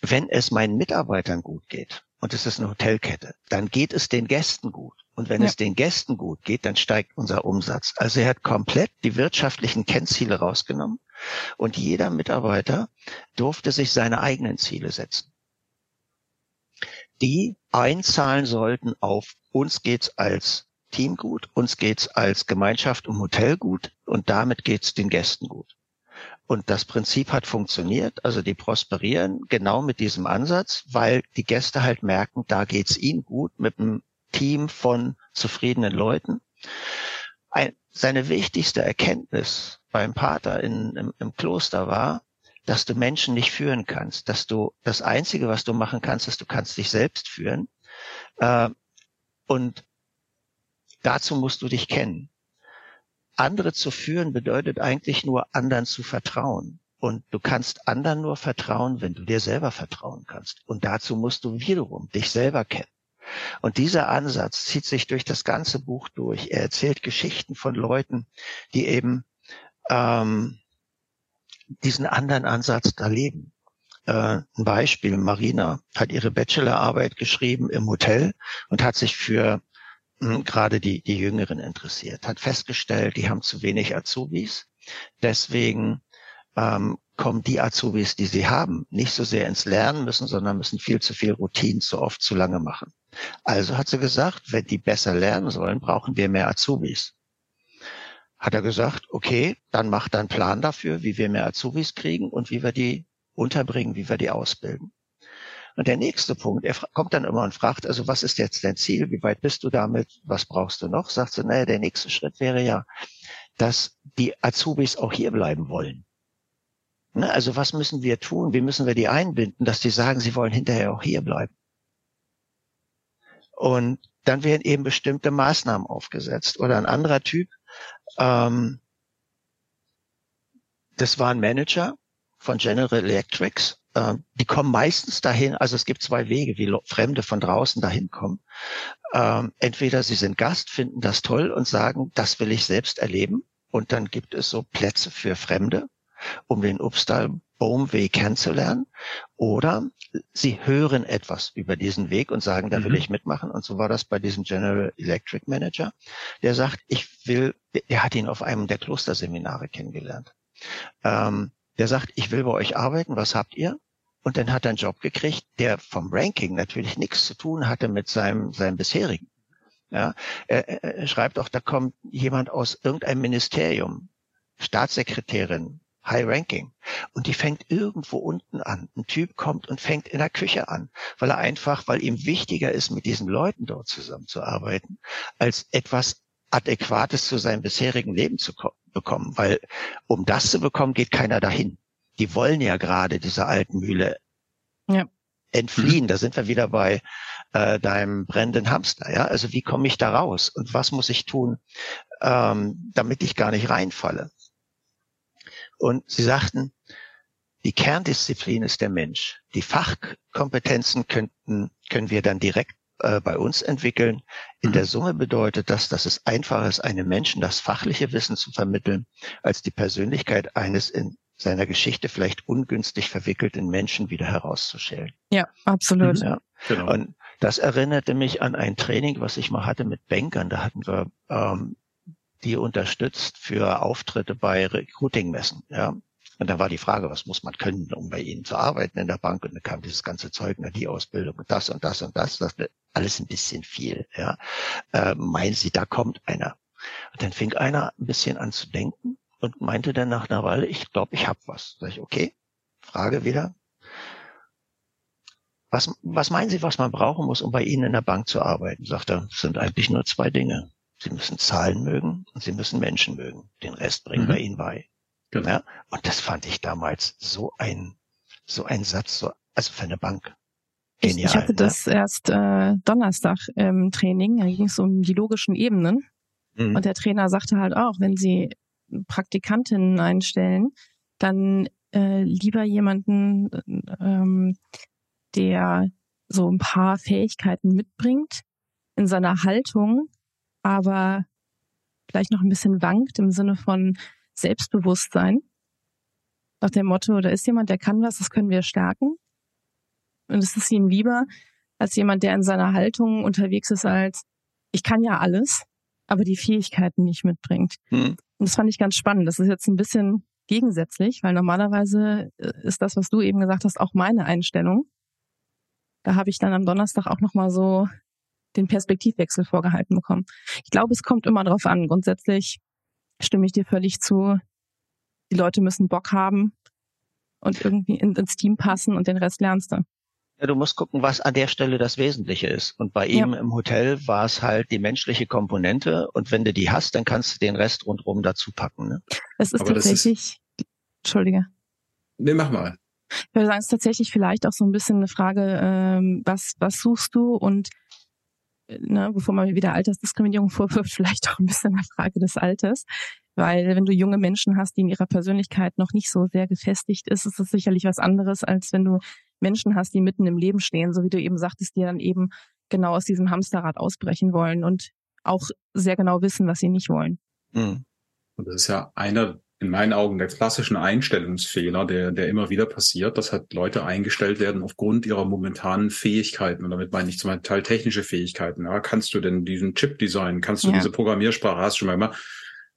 Wenn es meinen Mitarbeitern gut geht, und es ist eine Hotelkette, dann geht es den Gästen gut. Und wenn ja. es den Gästen gut geht, dann steigt unser Umsatz. Also er hat komplett die wirtschaftlichen Kennziele rausgenommen und jeder Mitarbeiter durfte sich seine eigenen Ziele setzen. Die einzahlen sollten auf uns geht's als Team gut, uns geht's als Gemeinschaft im Hotel gut und damit geht's den Gästen gut. Und das Prinzip hat funktioniert, also die prosperieren genau mit diesem Ansatz, weil die Gäste halt merken, da geht's ihnen gut mit einem Team von zufriedenen Leuten. Ein, seine wichtigste Erkenntnis beim Pater in, im, im Kloster war, dass du Menschen nicht führen kannst, dass du das Einzige, was du machen kannst, ist, du kannst dich selbst führen. Äh, und dazu musst du dich kennen. Andere zu führen bedeutet eigentlich nur anderen zu vertrauen. Und du kannst anderen nur vertrauen, wenn du dir selber vertrauen kannst. Und dazu musst du wiederum dich selber kennen. Und dieser Ansatz zieht sich durch das ganze Buch durch. Er erzählt Geschichten von Leuten, die eben ähm, diesen anderen Ansatz da leben. Äh, ein Beispiel, Marina hat ihre Bachelorarbeit geschrieben im Hotel und hat sich für hm, gerade die, die Jüngeren interessiert, hat festgestellt, die haben zu wenig Azubis. Deswegen ähm, kommen die Azubis, die sie haben, nicht so sehr ins Lernen müssen, sondern müssen viel zu viel Routinen zu oft zu lange machen. Also hat sie gesagt, wenn die besser lernen sollen, brauchen wir mehr Azubis. Hat er gesagt, okay, dann macht einen Plan dafür, wie wir mehr Azubis kriegen und wie wir die unterbringen, wie wir die ausbilden. Und der nächste Punkt, er kommt dann immer und fragt, also was ist jetzt dein Ziel? Wie weit bist du damit? Was brauchst du noch? Sagt sie, naja, der nächste Schritt wäre ja, dass die Azubis auch hier bleiben wollen. Ne, also was müssen wir tun? Wie müssen wir die einbinden, dass die sagen, sie wollen hinterher auch hier bleiben? Und dann werden eben bestimmte Maßnahmen aufgesetzt. Oder ein anderer Typ, ähm, das war ein Manager von General Electrics. Ähm, die kommen meistens dahin, also es gibt zwei Wege, wie Fremde von draußen dahin kommen. Ähm, entweder sie sind Gast, finden das toll und sagen, das will ich selbst erleben. Und dann gibt es so Plätze für Fremde um den Baumweg kennenzulernen. Oder sie hören etwas über diesen Weg und sagen, da will mhm. ich mitmachen. Und so war das bei diesem General Electric Manager, der sagt, ich will, der hat ihn auf einem der Klosterseminare kennengelernt. Ähm, der sagt, ich will bei euch arbeiten, was habt ihr? Und dann hat er einen Job gekriegt, der vom Ranking natürlich nichts zu tun hatte mit seinem, seinem bisherigen. Ja, er, er schreibt auch, da kommt jemand aus irgendeinem Ministerium, Staatssekretärin, High Ranking. Und die fängt irgendwo unten an. Ein Typ kommt und fängt in der Küche an, weil er einfach, weil ihm wichtiger ist, mit diesen Leuten dort zusammenzuarbeiten, als etwas Adäquates zu seinem bisherigen Leben zu bekommen. Weil um das zu bekommen, geht keiner dahin. Die wollen ja gerade dieser alten Mühle ja. entfliehen. Da sind wir wieder bei äh, deinem brennenden Hamster. Ja, also wie komme ich da raus und was muss ich tun, ähm, damit ich gar nicht reinfalle? Und sie sagten, die Kerndisziplin ist der Mensch. Die Fachkompetenzen könnten, können wir dann direkt äh, bei uns entwickeln. In mhm. der Summe bedeutet das, dass es einfacher ist, einem Menschen das fachliche Wissen zu vermitteln, als die Persönlichkeit eines in seiner Geschichte vielleicht ungünstig verwickelten Menschen wieder herauszustellen. Ja, absolut. Ja. Genau. Und das erinnerte mich an ein Training, was ich mal hatte mit Bankern. Da hatten wir ähm, die unterstützt für Auftritte bei Recruiting-Messen. Ja. Und da war die Frage, was muss man können, um bei Ihnen zu arbeiten in der Bank? Und dann kam dieses ganze Zeug, na, die Ausbildung und das und das und das. Das alles ein bisschen viel. Ja. Äh, meinen Sie, da kommt einer? Und dann fing einer ein bisschen an zu denken und meinte dann nach einer Weile, ich glaube, ich habe was. Sag ich, okay, Frage wieder. Was, was meinen Sie, was man brauchen muss, um bei Ihnen in der Bank zu arbeiten? Sagt er, sind eigentlich nur zwei Dinge. Sie müssen Zahlen mögen und Sie müssen Menschen mögen. Den Rest bringen mhm. wir Ihnen bei. Genau. Ja? Und das fand ich damals so ein, so ein Satz, so, also für eine Bank. Genial, ich, hatte ne? das erst äh, Donnerstag im Training, da ging es um die logischen Ebenen. Mhm. Und der Trainer sagte halt auch, wenn Sie Praktikantinnen einstellen, dann äh, lieber jemanden, ähm, der so ein paar Fähigkeiten mitbringt in seiner Haltung, aber vielleicht noch ein bisschen wankt im Sinne von Selbstbewusstsein. Nach dem Motto, da ist jemand, der kann was, das können wir stärken. Und es ist ihm lieber als jemand, der in seiner Haltung unterwegs ist als, ich kann ja alles, aber die Fähigkeiten nicht mitbringt. Hm. Und das fand ich ganz spannend. Das ist jetzt ein bisschen gegensätzlich, weil normalerweise äh, ist das, was du eben gesagt hast, auch meine Einstellung. Da habe ich dann am Donnerstag auch nochmal so den Perspektivwechsel vorgehalten bekommen. Ich glaube, es kommt immer darauf an. Grundsätzlich stimme ich dir völlig zu. Die Leute müssen Bock haben und irgendwie ins Team passen und den Rest lernst du. Ja, du musst gucken, was an der Stelle das Wesentliche ist. Und bei ihm ja. im Hotel war es halt die menschliche Komponente. Und wenn du die hast, dann kannst du den Rest rundherum dazu packen. Ne? Es ist Aber tatsächlich, ist... Entschuldige. Nee, mach mal. Ich würde sagen, es ist tatsächlich vielleicht auch so ein bisschen eine Frage, ähm, was, was suchst du und ne, bevor man wieder Altersdiskriminierung vorwirft, vielleicht auch ein bisschen eine Frage des Alters. Weil wenn du junge Menschen hast, die in ihrer Persönlichkeit noch nicht so sehr gefestigt ist, ist es sicherlich was anderes, als wenn du Menschen hast, die mitten im Leben stehen, so wie du eben sagtest, die dann eben genau aus diesem Hamsterrad ausbrechen wollen und auch sehr genau wissen, was sie nicht wollen. Mhm. Und das ist ja einer in meinen Augen der klassischen Einstellungsfehler, der, der immer wieder passiert, dass halt Leute eingestellt werden aufgrund ihrer momentanen Fähigkeiten. Und damit meine ich zum Teil technische Fähigkeiten. Ja, kannst du denn diesen Chip designen? Kannst du ja. diese Programmiersprache? Hast du schon mal immer?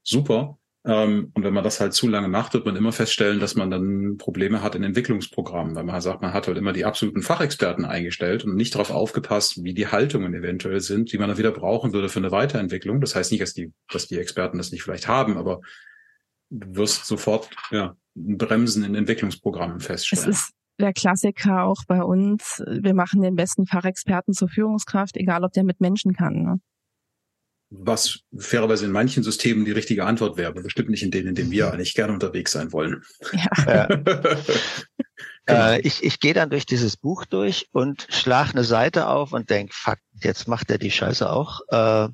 Super. Ähm, und wenn man das halt zu lange macht, wird man immer feststellen, dass man dann Probleme hat in Entwicklungsprogrammen, weil man halt sagt, man hat halt immer die absoluten Fachexperten eingestellt und nicht darauf aufgepasst, wie die Haltungen eventuell sind, die man dann wieder brauchen würde für eine Weiterentwicklung. Das heißt nicht, dass die, dass die Experten das nicht vielleicht haben, aber du wirst sofort ja, Bremsen in Entwicklungsprogrammen feststellen. Es ist der Klassiker auch bei uns. Wir machen den besten Fachexperten zur Führungskraft, egal ob der mit Menschen kann. Ne? Was fairerweise in manchen Systemen die richtige Antwort wäre, bestimmt nicht in denen, in denen wir eigentlich gerne unterwegs sein wollen. Ja. äh, ich ich gehe dann durch dieses Buch durch und schlag eine Seite auf und denk, fuck, jetzt macht er die Scheiße auch. Äh,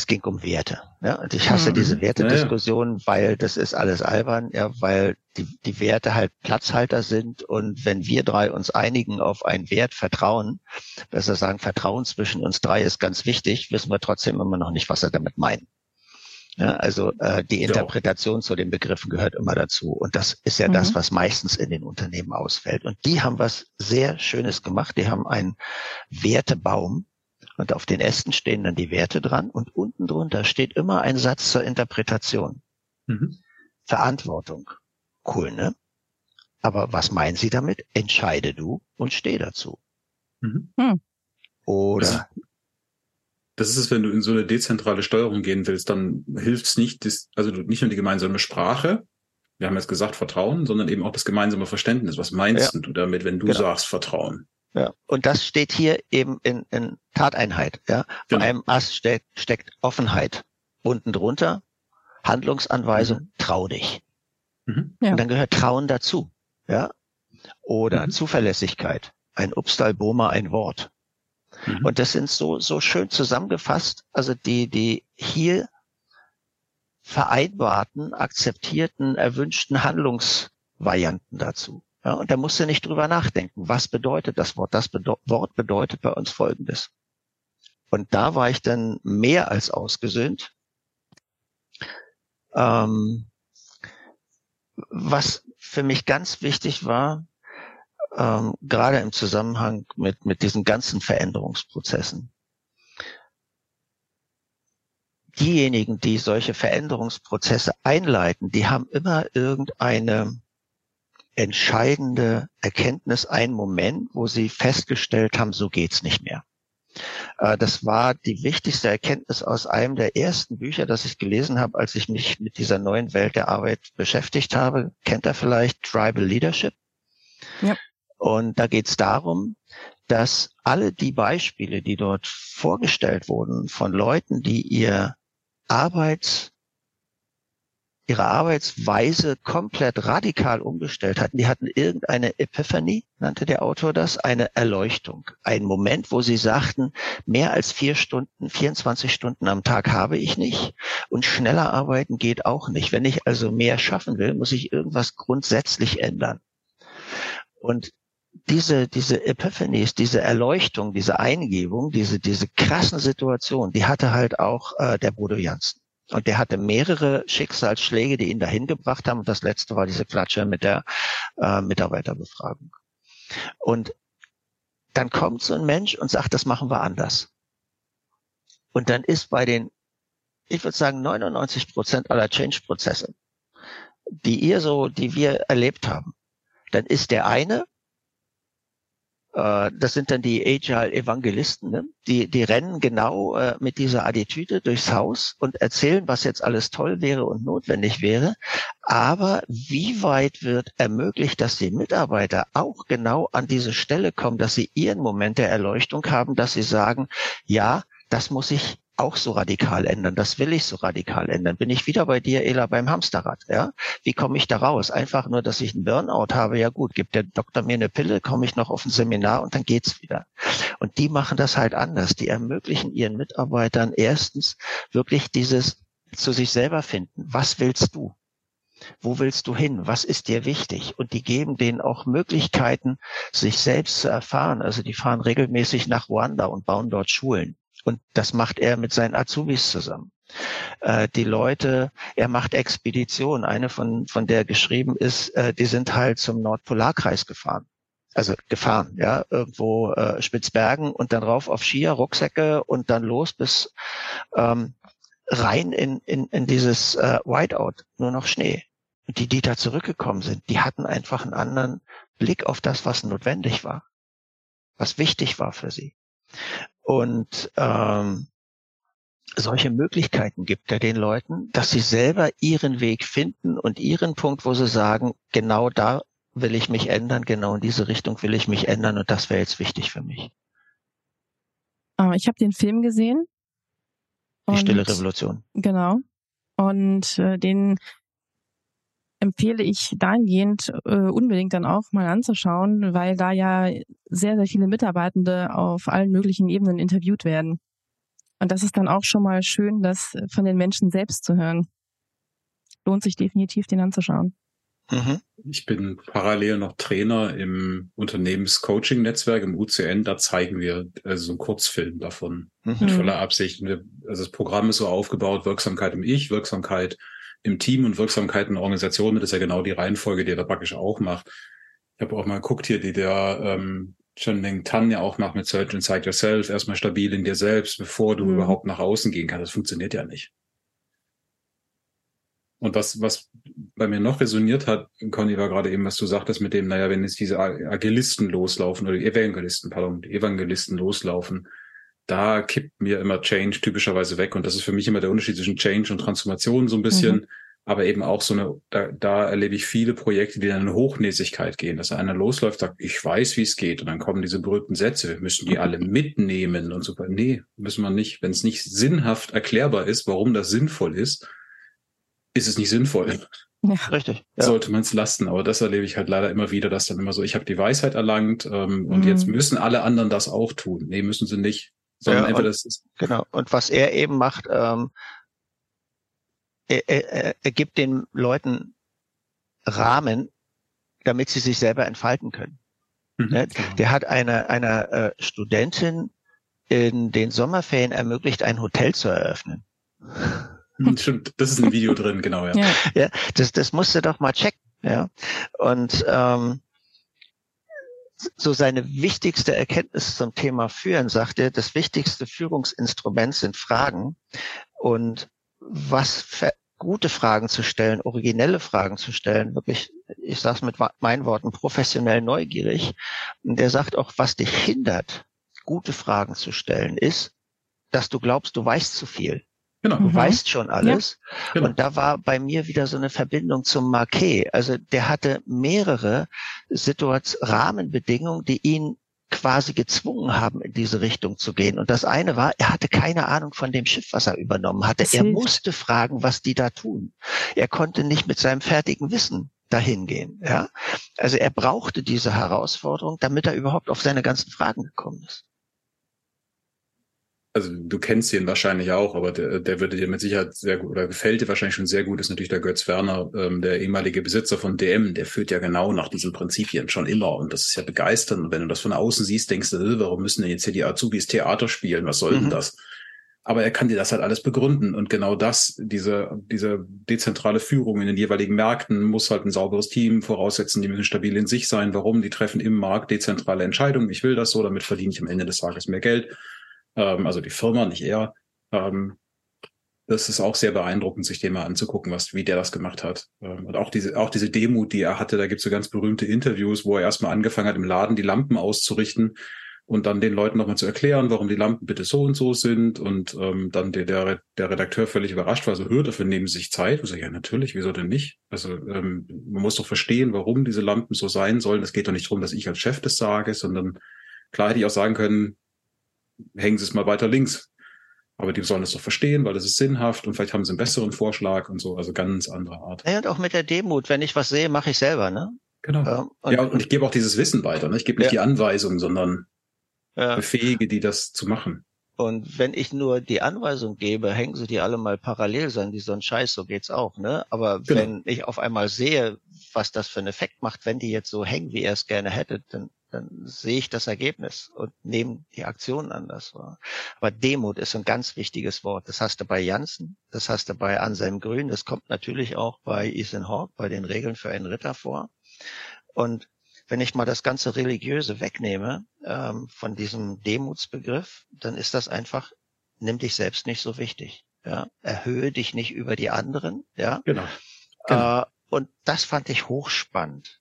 es ging um Werte. Ja, und ich hasse mhm. diese Wertediskussion, ja, weil das ist alles albern, ja, weil die, die Werte halt Platzhalter sind und wenn wir drei uns einigen auf einen Wert Vertrauen, besser sagen, Vertrauen zwischen uns drei ist ganz wichtig, wissen wir trotzdem immer noch nicht, was er damit meint. Ja, also äh, die Interpretation zu den Begriffen gehört immer dazu. Und das ist ja mhm. das, was meistens in den Unternehmen ausfällt. Und die haben was sehr Schönes gemacht. Die haben einen Wertebaum und auf den Ästen stehen dann die Werte dran und unten drunter steht immer ein Satz zur Interpretation. Mhm. Verantwortung. Cool, ne? Aber was meinen Sie damit? Entscheide du und steh dazu. Mhm. Hm. Oder das, das ist es, wenn du in so eine dezentrale Steuerung gehen willst, dann hilft es nicht, also nicht nur die gemeinsame Sprache, wir haben jetzt gesagt Vertrauen, sondern eben auch das gemeinsame Verständnis. Was meinst ja. du damit, wenn du genau. sagst Vertrauen? Ja, und das steht hier eben in, in Tateinheit. Ja, genau. Vor einem Ast steck, steckt Offenheit. Unten drunter Handlungsanweisung, mhm. trau dich. Mhm. Ja. Und dann gehört Trauen dazu. Ja, oder mhm. Zuverlässigkeit. Ein Upstal-Boma, ein Wort. Mhm. Und das sind so so schön zusammengefasst. Also die die hier vereinbarten, akzeptierten, erwünschten Handlungsvarianten dazu. Ja, und da musst du nicht drüber nachdenken. Was bedeutet das Wort? Das Bede Wort bedeutet bei uns Folgendes. Und da war ich dann mehr als ausgesöhnt. Ähm, was für mich ganz wichtig war, ähm, gerade im Zusammenhang mit, mit diesen ganzen Veränderungsprozessen. Diejenigen, die solche Veränderungsprozesse einleiten, die haben immer irgendeine entscheidende Erkenntnis, ein Moment, wo sie festgestellt haben, so geht's nicht mehr. Äh, das war die wichtigste Erkenntnis aus einem der ersten Bücher, das ich gelesen habe, als ich mich mit dieser neuen Welt der Arbeit beschäftigt habe. Kennt er vielleicht Tribal Leadership? Ja. Und da geht es darum, dass alle die Beispiele, die dort vorgestellt wurden von Leuten, die ihr Arbeits- ihre Arbeitsweise komplett radikal umgestellt hatten. Die hatten irgendeine Epiphany, nannte der Autor das, eine Erleuchtung. Ein Moment, wo sie sagten, mehr als vier Stunden, 24 Stunden am Tag habe ich nicht und schneller arbeiten geht auch nicht. Wenn ich also mehr schaffen will, muss ich irgendwas grundsätzlich ändern. Und diese, diese Epiphanies, diese Erleuchtung, diese Eingebung, diese, diese krassen Situationen, die hatte halt auch äh, der Bodo Janssen. Und der hatte mehrere Schicksalsschläge, die ihn dahin gebracht haben. Und das letzte war diese Klatsche mit der äh, Mitarbeiterbefragung. Und dann kommt so ein Mensch und sagt, das machen wir anders. Und dann ist bei den, ich würde sagen, 99 Prozent aller Change-Prozesse, die ihr so, die wir erlebt haben, dann ist der eine Äh, das sind dann die Agile Evangelisten, ne? die, die rennen genau äh, mit dieser Attitüde durchs Haus und erzählen, was jetzt alles toll wäre und notwendig wäre. Aber wie weit wird ermöglicht, dass die Mitarbeiter auch genau an diese Stelle kommen, dass sie ihren Moment der Erleuchtung haben, dass sie sagen, ja, das muss ich auch so radikal ändern. Das will ich so radikal ändern. Bin ich wieder bei dir, Ela, beim Hamsterrad? Ja? Wie komme ich da raus? Einfach nur, dass ich einen Burnout habe. Ja gut, gibt der Doktor mir eine Pille, komme ich noch auf ein Seminar und dann geht's wieder. Und die machen das halt anders. Die ermöglichen ihren Mitarbeitern erstens wirklich dieses zu sich selber finden. Was willst du? Wo willst du hin? Was ist dir wichtig? Und die geben denen auch Möglichkeiten, sich selbst zu erfahren. Also die fahren regelmäßig nach Ruanda und bauen dort Schulen. Und das macht er mit seinen Azubis zusammen. Äh, die Leute, er macht Expeditionen. Eine von, von der geschrieben ist, äh, die sind halt zum Nordpolarkreis gefahren. Also gefahren, ja, irgendwo äh, Spitzbergen und dann rauf auf Skier, Rucksäcke und dann los bis ähm, rein in, in, in dieses äh, Whiteout, nur noch Schnee. Und die, die da zurückgekommen sind, die hatten einfach einen anderen Blick auf das, was notwendig war, was wichtig war für sie. Und ähm, solche Möglichkeiten gibt er den Leuten, dass sie selber ihren Weg finden und ihren Punkt, wo sie sagen, genau da will ich mich ändern, genau in diese Richtung will ich mich ändern und das wäre jetzt wichtig für mich. Ah, ich habe den Film gesehen. Die Stille Revolution. Genau. Und äh, den empfehle ich dahingehend äh, unbedingt dann auch mal anzuschauen, weil da ja sehr, sehr viele Mitarbeitende auf allen möglichen Ebenen interviewt werden. Und das ist dann auch schon mal schön, das von den Menschen selbst zu hören. Lohnt sich definitiv, den anzuschauen. Mhm. Ich bin parallel noch Trainer im Unternehmenscoaching-Netzwerk, im UCN. Da zeigen wir also so einen Kurzfilm davon mhm. mit voller Absicht. Also das Programm ist so aufgebaut, Wirksamkeit im Ich, Wirksamkeit im Team und Wirksamkeit in Organisationen, das ist ja genau die Reihenfolge, die er da praktisch auch macht. Ich habe auch mal geguckt hier, die der ähm, Chen Tan ja auch macht mit Search Inside Yourself, erstmal stabil in dir selbst, bevor du mhm. überhaupt nach außen gehen kannst. Das funktioniert ja nicht. Und was, was bei mir noch resoniert hat, Conny, war gerade eben, was du sagtest mit dem, naja, wenn jetzt diese Agilisten loslaufen oder die Evangelisten, pardon, Evangelisten loslaufen, da kippt mir immer Change typischerweise weg. Und das ist für mich immer der Unterschied zwischen Change und Transformation so ein bisschen. Mhm. Aber eben auch so eine, da, da erlebe ich viele Projekte, die in eine Hochnäsigkeit gehen, dass einer losläuft, sagt, ich weiß, wie es geht. Und dann kommen diese berühmten Sätze, wir müssen die alle mitnehmen und so. Nee, müssen wir nicht. Wenn es nicht sinnhaft erklärbar ist, warum das sinnvoll ist, ist es nicht sinnvoll. Ja, richtig. Ja. Sollte man es lassen. Aber das erlebe ich halt leider immer wieder, dass dann immer so, ich habe die Weisheit erlangt ähm, und mhm. jetzt müssen alle anderen das auch tun. Nee, müssen sie nicht sondern ja, einfach das ist. Genau. Und was er eben macht, ähm, er, er, er gibt den Leuten Rahmen, damit sie sich selber entfalten können. Mhm, ne? genau. Der hat einer einer äh, Studentin in den Sommerferien ermöglicht, ein Hotel zu eröffnen. Hm, stimmt, das ist ein Video drin, genau, ja. Ja, ja das, das musst du doch mal checken, ja. Und ähm, so seine wichtigste Erkenntnis zum Thema Führen, sagt er, das wichtigste Führungsinstrument sind Fragen. Und was für gute Fragen zu stellen, originelle Fragen zu stellen, wirklich, ich sage es mit meinen Worten, professionell neugierig. Und der sagt auch, was dich hindert, gute Fragen zu stellen, ist, dass du glaubst, du weißt zu viel. Genau. Du mhm. weißt schon alles. Ja. Genau. Und da war bei mir wieder so eine Verbindung zum Marquet. Also der hatte mehrere Situationen, Rahmenbedingungen, die ihn quasi gezwungen haben, in diese Richtung zu gehen. Und das eine war, er hatte keine Ahnung von dem Schiff, was er übernommen hatte. er musste fragen, was die da tun. Er konnte nicht mit seinem fertigen Wissen dahin gehen. Ja? Also er brauchte diese Herausforderung, damit er überhaupt auf seine ganzen Fragen gekommen ist also du kennst ihn wahrscheinlich auch, aber der, der würde dir mit Sicherheit sehr gut oder gefällt dir wahrscheinlich schon sehr gut, ist natürlich der Götz Werner, ähm, der ehemalige Besitzer von DM, der führt ja genau nach diesen Prinzipien schon immer und das ist ja begeisternd. Und wenn du das von außen siehst, denkst du, äh, warum müssen denn jetzt hier die Azubis Theater spielen? Was soll mhm. denn das? Aber er kann dir das halt alles begründen. Und genau das, diese, diese dezentrale Führung in den jeweiligen Märkten muss halt ein sauberes Team voraussetzen. Die müssen stabil in sich sein. Warum? Die treffen im Markt dezentrale Entscheidungen. Ich will das so, damit verdiene ich am Ende des Tages mehr Geld ähm, also die Firma, nicht er. Ähm, das ist auch sehr beeindruckend, sich den mal anzugucken, was, wie der das gemacht hat. Ähm, und auch diese, auch diese Demut, die er hatte, da gibt es so ganz berühmte Interviews, wo er erstmal angefangen hat, im Laden die Lampen auszurichten und dann den Leuten nochmal zu erklären, warum die Lampen bitte so und so sind. Und ähm, dann der, der, der Redakteur völlig überrascht war, so, hör, dafür nehmen sie sich Zeit. Und so, ja, natürlich, wieso denn nicht? Also ähm, man muss doch verstehen, warum diese Lampen so sein sollen. Es geht doch nicht darum, dass ich als Chef das sage, sondern klar hätte ich auch sagen können, hängen Sie es mal weiter links aber die sollen es doch verstehen, weil das ist sinnhaft und vielleicht haben sie einen besseren Vorschlag und so, also ganz andere Art. Ja, und auch mit der Demut, wenn ich was sehe, mache ich selber, ne? Genau. Ähm, und, ja, und ich gebe auch dieses Wissen weiter, ne? Ich gebe nicht ja. die Anweisung, sondern ja. befähige die, das zu machen. Und wenn ich nur die Anweisung gebe, hängen sie die alle mal parallel, sagen die so ein Scheiß, so geht's auch, ne? Aber genau. wenn ich auf einmal sehe, was das für einen Effekt macht, wenn die jetzt so hängen, wie er es gerne hätte, dann dann sehe ich das Ergebnis und nehme die Aktion anders wahr. Aber Demut ist ein ganz wichtiges Wort. Das hast du bei Janssen, das hast du bei Anselm Grün, das kommt natürlich auch bei Ethan Hawke, bei den Regeln für einen Ritter vor. Und wenn ich mal das ganze Religiöse wegnehme ähm, von diesem Demutsbegriff, dann ist das einfach, nimm dich selbst nicht so wichtig. Ja? Erhöhe dich nicht über die anderen. Ja? Genau. genau. Äh, und das fand ich hochspannend.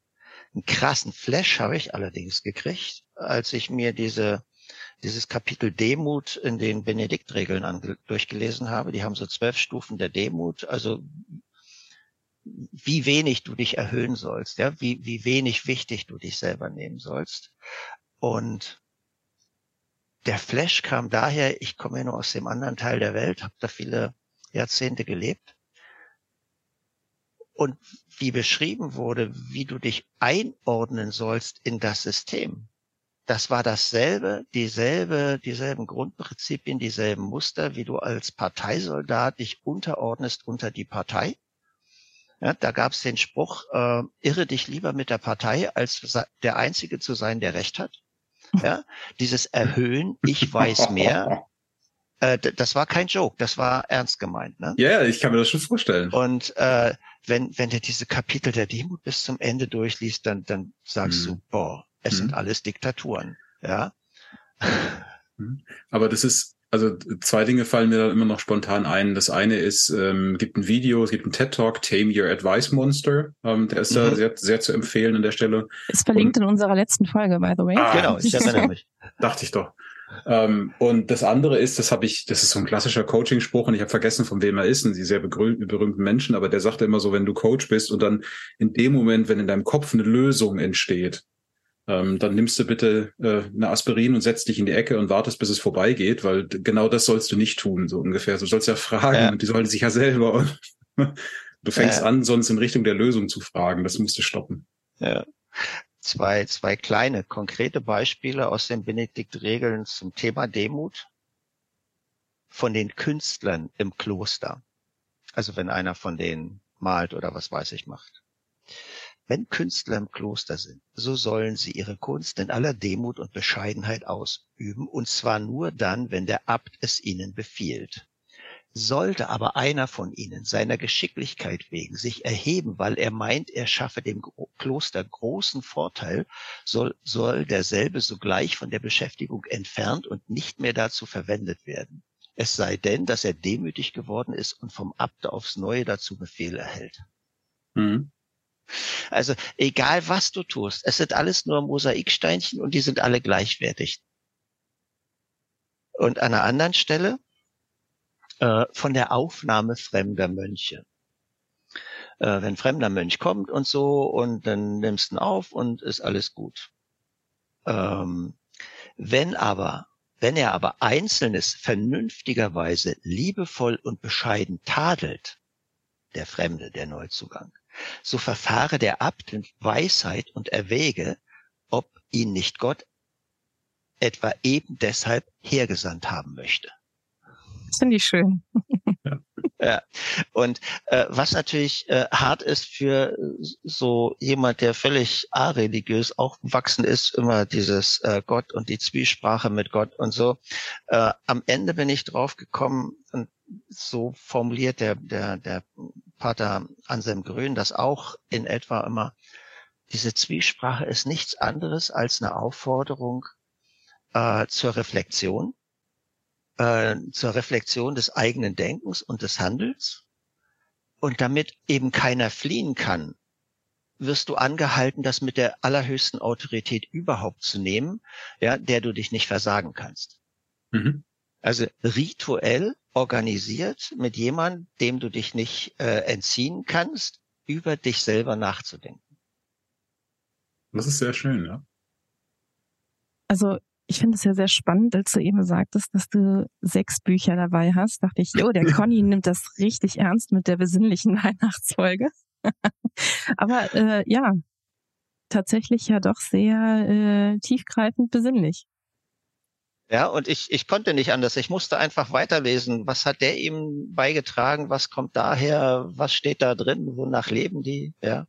Einen krassen Flash habe ich allerdings gekriegt, als ich mir diese dieses Kapitel Demut in den Benediktregeln durchgelesen habe. Die haben so zwölf Stufen der Demut, also wie wenig du dich erhöhen sollst, ja, wie, wie wenig wichtig du dich selber nehmen sollst. Und der Flash kam daher, ich komme ja nur aus dem anderen Teil der Welt, habe da viele Jahrzehnte gelebt und wie beschrieben wurde, wie du dich einordnen sollst in das System. Das war dasselbe, dieselbe, dieselben Grundprinzipien, dieselben Muster, wie du als Parteisoldat dich unterordnest unter die Partei. Ja, da gab es den Spruch, äh, irre dich lieber mit der Partei, als der Einzige zu sein, der Recht hat. Ja, dieses Erhöhen, ich weiß mehr, äh, das war kein Joke, das war ernst gemeint. Ne? Ja, ich kann mir das schon vorstellen. Und äh, wenn, wenn du diese Kapitel der Demut bis zum Ende durchliest, dann, dann sagst mhm. du, boah, es mhm. sind alles Diktaturen. Ja. Mhm. Aber das ist, also zwei Dinge fallen mir da immer noch spontan ein. Das eine ist, ähm, gibt ein Video, es gibt einen TED Talk, Tame Your Advice Monster. Ähm, der ist mhm. da sehr, sehr zu empfehlen an der Stelle. Ist verlinkt Und, in unserer letzten Folge, by the way. Ah, genau, ich erinnere mich. Dachte ich doch. Ähm, und das andere ist, das habe ich, das ist so ein klassischer Coaching-Spruch und ich habe vergessen, von wem er ist, und sie sehr berühmten Menschen, aber der sagte immer so, wenn du Coach bist und dann in dem Moment, wenn in deinem Kopf eine Lösung entsteht, ähm, dann nimmst du bitte äh, eine Aspirin und setzt dich in die Ecke und wartest, bis es vorbeigeht, weil genau das sollst du nicht tun, so ungefähr. Du sollst ja fragen ja. und die sollen sich ja selber. du fängst ja. an, sonst in Richtung der Lösung zu fragen. Das musst du stoppen. Ja zwei, zwei kleine konkrete Beispiele aus den Benedikt-Regeln zum Thema Demut von den Künstlern im Kloster. Also wenn einer von denen malt oder was weiß ich macht. Wenn Künstler im Kloster sind, so sollen sie ihre Kunst in aller Demut und Bescheidenheit ausüben, und zwar nur dann, wenn der Abt es ihnen befiehlt. Sollte aber einer von ihnen seiner Geschicklichkeit wegen sich erheben, weil er meint, er schaffe dem Kloster großen Vorteil, soll, soll derselbe sogleich von der Beschäftigung entfernt und nicht mehr dazu verwendet werden. Es sei denn, dass er demütig geworden ist und vom Abte aufs Neue dazu Befehl erhält. Mhm. Also egal was du tust, es sind alles nur Mosaiksteinchen und die sind alle gleichwertig. Und an einer anderen Stelle äh, von der Aufnahme fremder Mönche. Äh, wenn fremder Mönch kommt und so und dann nimmst du ihn auf und ist alles gut. Ähm, wenn aber wenn er aber Einzelnes vernünftigerweise liebevoll und bescheiden tadelt, der Fremde, der Neuzugang, so verfahre der Abt in Weisheit und erwäge, ob ihn nicht Gott etwa eben deshalb hergesandt haben möchte. Das finde ich schön. Ja. ja. Und äh, was natürlich äh, hart ist für so jemand, der völlig areligiös aufgewachsen ist, immer dieses äh, Gott und die Zwiesprache mit Gott und so. Äh, am Ende bin ich drauf gekommen und so formuliert der, der, der Pater Anselm Grün das auch in etwa immer. Diese Zwiesprache ist nichts anderes als eine Aufforderung äh, zur Reflexion äh, zur Reflexion des eigenen Denkens und des Handels. Und damit eben keiner fliehen kann, wirst du angehalten, das mit der allerhöchsten Autorität überhaupt zu nehmen, ja, der du dich nicht versagen kannst. Mhm. Also rituell organisiert mit jemandem, dem du dich nicht äh, entziehen kannst, über dich selber nachzudenken. Das ist sehr schön, ja. Also ich finde es ja sehr spannend, als du eben sagtest, dass du sechs Bücher dabei hast. Dachte ich, jo, der Conny nimmt das richtig ernst mit der besinnlichen Weihnachtsfolge. Aber äh, ja, tatsächlich ja doch sehr äh, tiefgreifend besinnlich. Ja, und ich, ich konnte nicht anders. Ich musste einfach weiterlesen. Was hat der ihm beigetragen? Was kommt daher? Was steht da drin? Wonach leben die? Ja.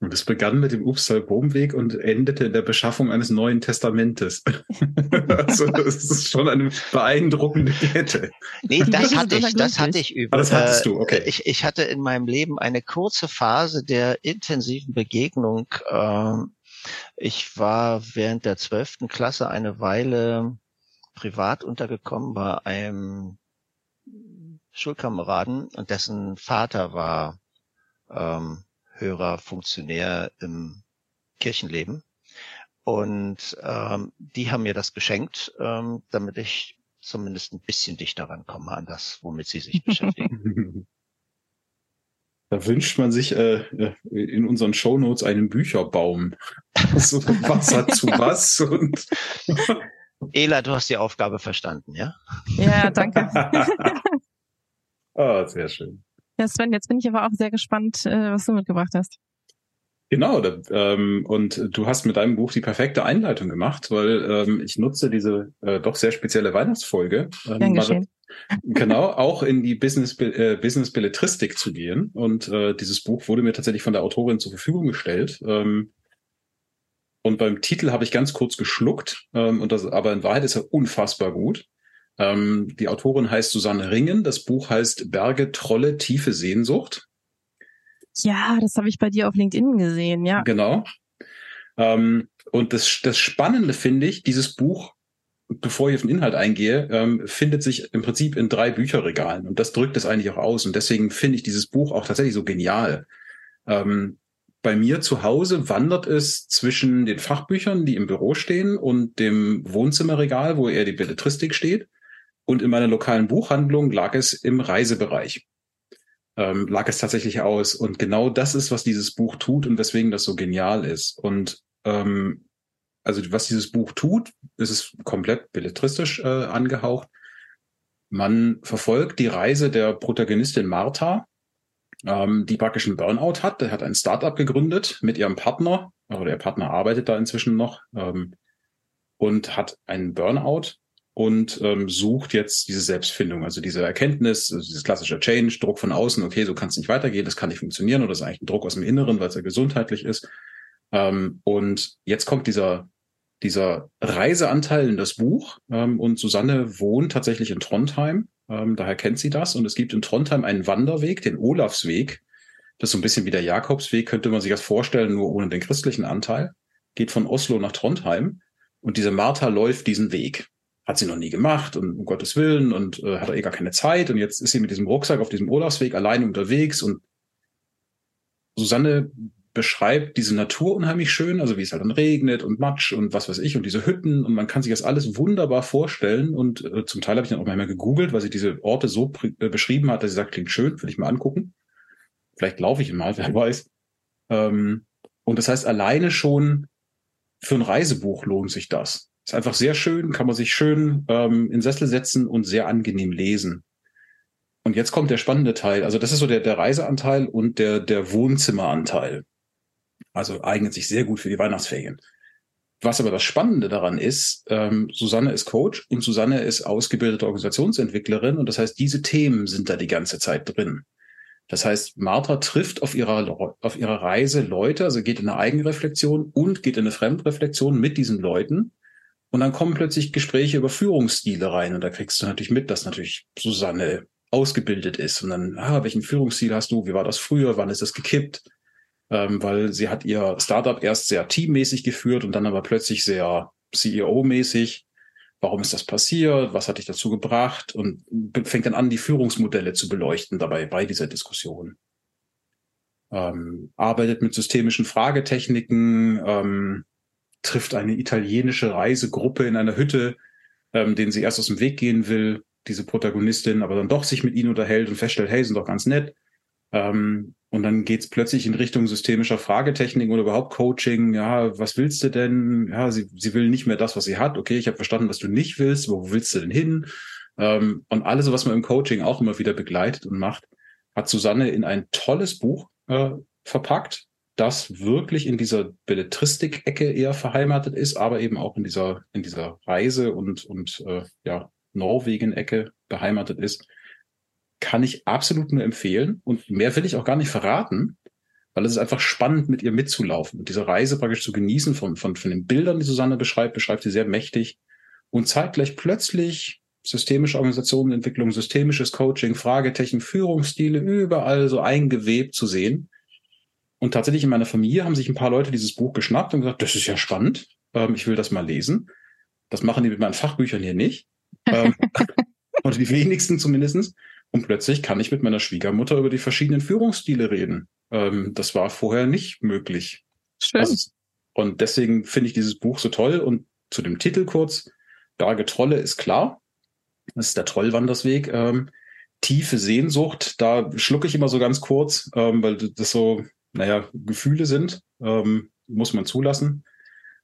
Und es begann mit dem Upsal-Bohm-Weg und endete in der Beschaffung eines Neuen Testamentes. also das ist schon eine beeindruckende Kette. Nee, das hatte ich, das hatte ich über. Ah, das hattest du, okay. Ich, ich hatte in meinem Leben eine kurze Phase der intensiven Begegnung. Ähm, ich war während der zwölften Klasse eine Weile privat untergekommen bei einem Schulkameraden und dessen Vater war ähm, höherer Funktionär im Kirchenleben. Und ähm, die haben mir das geschenkt, ähm, damit ich zumindest ein bisschen dichter rankomme an das, womit sie sich beschäftigen. Da wünscht man sich äh, äh in unseren Shownotes einen Bücherbaum. Also was hat zu was und Ela, du hast die Aufgabe verstanden, ja? Ja, danke. ah, sehr schön. Ja, Sven, jetzt bin ich aber auch sehr gespannt, äh, was du mitgebracht hast. Genau, da, ähm, und du hast mit deinem Buch die perfekte Einleitung gemacht, weil ähm, ich nutze diese äh, doch sehr spezielle Weihnachtsfolge, ähm, genau, auch in die Business äh, Business Belletristik zu gehen. Und äh, dieses Buch wurde mir tatsächlich von der Autorin zur Verfügung gestellt. Ähm, und beim Titel habe ich ganz kurz geschluckt, ähm, und das, aber in Wahrheit ist er unfassbar gut. Ähm, die Autorin heißt Susanne Ringen. Das Buch heißt Berge, Trolle, tiefe Sehnsucht. Ja, das habe ich bei dir auf LinkedIn gesehen, ja. Genau. Ähm, und das, das Spannende finde ich, dieses Buch, bevor ich auf den Inhalt eingehe, ähm, findet sich im Prinzip in drei Bücherregalen. Und das drückt es eigentlich auch aus. Und deswegen finde ich dieses Buch auch tatsächlich so genial. Ähm, bei mir zu Hause wandert es zwischen den Fachbüchern, die im Büro stehen, und dem Wohnzimmerregal, wo eher die Belletristik steht. Und in meiner lokalen Buchhandlung lag es im Reisebereich. Ähm, lag es tatsächlich aus. Und genau das ist, was dieses Buch tut und weswegen das so genial ist. Und ähm, also was dieses Buch tut, ist es komplett belletristisch äh, angehaucht. Man verfolgt die Reise der Protagonistin Martha, ähm, die praktisch einen Burnout hat. Der hat ein Startup gegründet mit ihrem Partner, oder der Partner arbeitet da inzwischen noch ähm, und hat einen Burnout und ähm, sucht jetzt diese Selbstfindung, also diese Erkenntnis, also dieses klassische Change, Druck von außen, okay, so kann es nicht weitergehen, das kann nicht funktionieren oder das ist eigentlich ein Druck aus dem Inneren, weil es ja gesundheitlich ist. Ähm, und jetzt kommt dieser dieser Reiseanteil in das Buch ähm, und Susanne wohnt tatsächlich in Trondheim, ähm, daher kennt sie das. Und es gibt in Trondheim einen Wanderweg, den Olafsweg, das ist so ein bisschen wie der Jakobsweg, könnte man sich das vorstellen, nur ohne den christlichen Anteil, geht von Oslo nach Trondheim. Und diese Martha läuft diesen Weg hat sie noch nie gemacht und um Gottes Willen und äh, hat eh gar keine Zeit und jetzt ist sie mit diesem Rucksack auf diesem Urlaubsweg allein unterwegs und Susanne beschreibt diese Natur unheimlich schön, also wie es halt dann regnet und Matsch und was weiß ich und diese Hütten und man kann sich das alles wunderbar vorstellen und äh, zum Teil habe ich dann auch manchmal gegoogelt, weil sie diese Orte so äh, beschrieben hat, dass sie sagt, klingt schön, will ich mal angucken. Vielleicht laufe ich mal, wer weiß. Ähm, und das heißt, alleine schon für ein Reisebuch lohnt sich das. Ist einfach sehr schön, kann man sich schön ähm, in Sessel setzen und sehr angenehm lesen. Und jetzt kommt der spannende Teil. Also das ist so der, der Reiseanteil und der, der Wohnzimmeranteil. Also eignet sich sehr gut für die Weihnachtsferien. Was aber das Spannende daran ist, ähm, Susanne ist Coach und Susanne ist ausgebildete Organisationsentwicklerin und das heißt, diese Themen sind da die ganze Zeit drin. Das heißt, Martha trifft auf ihrer, auf ihrer Reise Leute, also geht in eine Eigenreflexion und geht in eine Fremdreflexion mit diesen Leuten und dann kommen plötzlich Gespräche über Führungsstile rein und da kriegst du natürlich mit, dass natürlich Susanne ausgebildet ist und dann, ah, welchen Führungsstil hast du? Wie war das früher? Wann ist das gekippt? Ähm, weil sie hat ihr Startup erst sehr teammäßig geführt und dann aber plötzlich sehr CEO-mäßig. warum ist das passiert, was hat dich dazu gebracht und fängt dann an, die Führungsmodelle zu beleuchten dabei bei dieser Diskussion. Ähm, arbeitet mit systemischen Fragetechniken, ähm, trifft eine italienische Reisegruppe in einer Hütte, ähm, denen sie erst aus dem Weg gehen will, diese Protagonistin, aber dann doch sich mit ihnen unterhält und feststellt, hey, sind doch ganz nett. Ähm, und dann geht's plötzlich in Richtung systemischer Fragetechnik oder überhaupt Coaching. Ja, was willst du denn? Ja, sie, sie will nicht mehr das, was sie hat. Okay, ich habe verstanden, was du nicht willst. Wo willst du denn hin? Ähm, und alles, was man im Coaching auch immer wieder begleitet und macht, hat Susanne in ein tolles Buch äh, verpackt, das wirklich in dieser Belletristik-Ecke eher verheimatet ist, aber eben auch in dieser, in dieser Reise- und, und äh, ja, Norwegen-Ecke beheimatet ist kann ich absolut nur empfehlen. Und mehr will ich auch gar nicht verraten, weil es ist einfach spannend, mit ihr mitzulaufen und diese Reise praktisch zu genießen von, von, von den Bildern, die Susanne beschreibt, beschreibt sie sehr mächtig und zeitgleich plötzlich systemische Organisationenentwicklung, systemisches Coaching, Fragetechnik, Führungsstile, überall so eingewebt zu sehen. Und tatsächlich in meiner Familie haben sich ein paar Leute dieses Buch geschnappt und gesagt, das ist ja spannend, ähm, ich will das mal lesen. Das machen die mit meinen Fachbüchern hier nicht. ähm, und die wenigsten zumindestens. Und plötzlich kann ich mit meiner Schwiegermutter über die verschiedenen Führungsstile reden. Ähm, das war vorher nicht möglich. Schön. Also, und deswegen finde ich dieses Buch so toll. Und zu dem Titel kurz, Berge Trolle ist klar. Das ist der Trollwandersweg. Ähm, tiefe Sehnsucht, da schlucke ich immer so ganz kurz, ähm, weil das so, naja, Gefühle sind, ähm, muss man zulassen.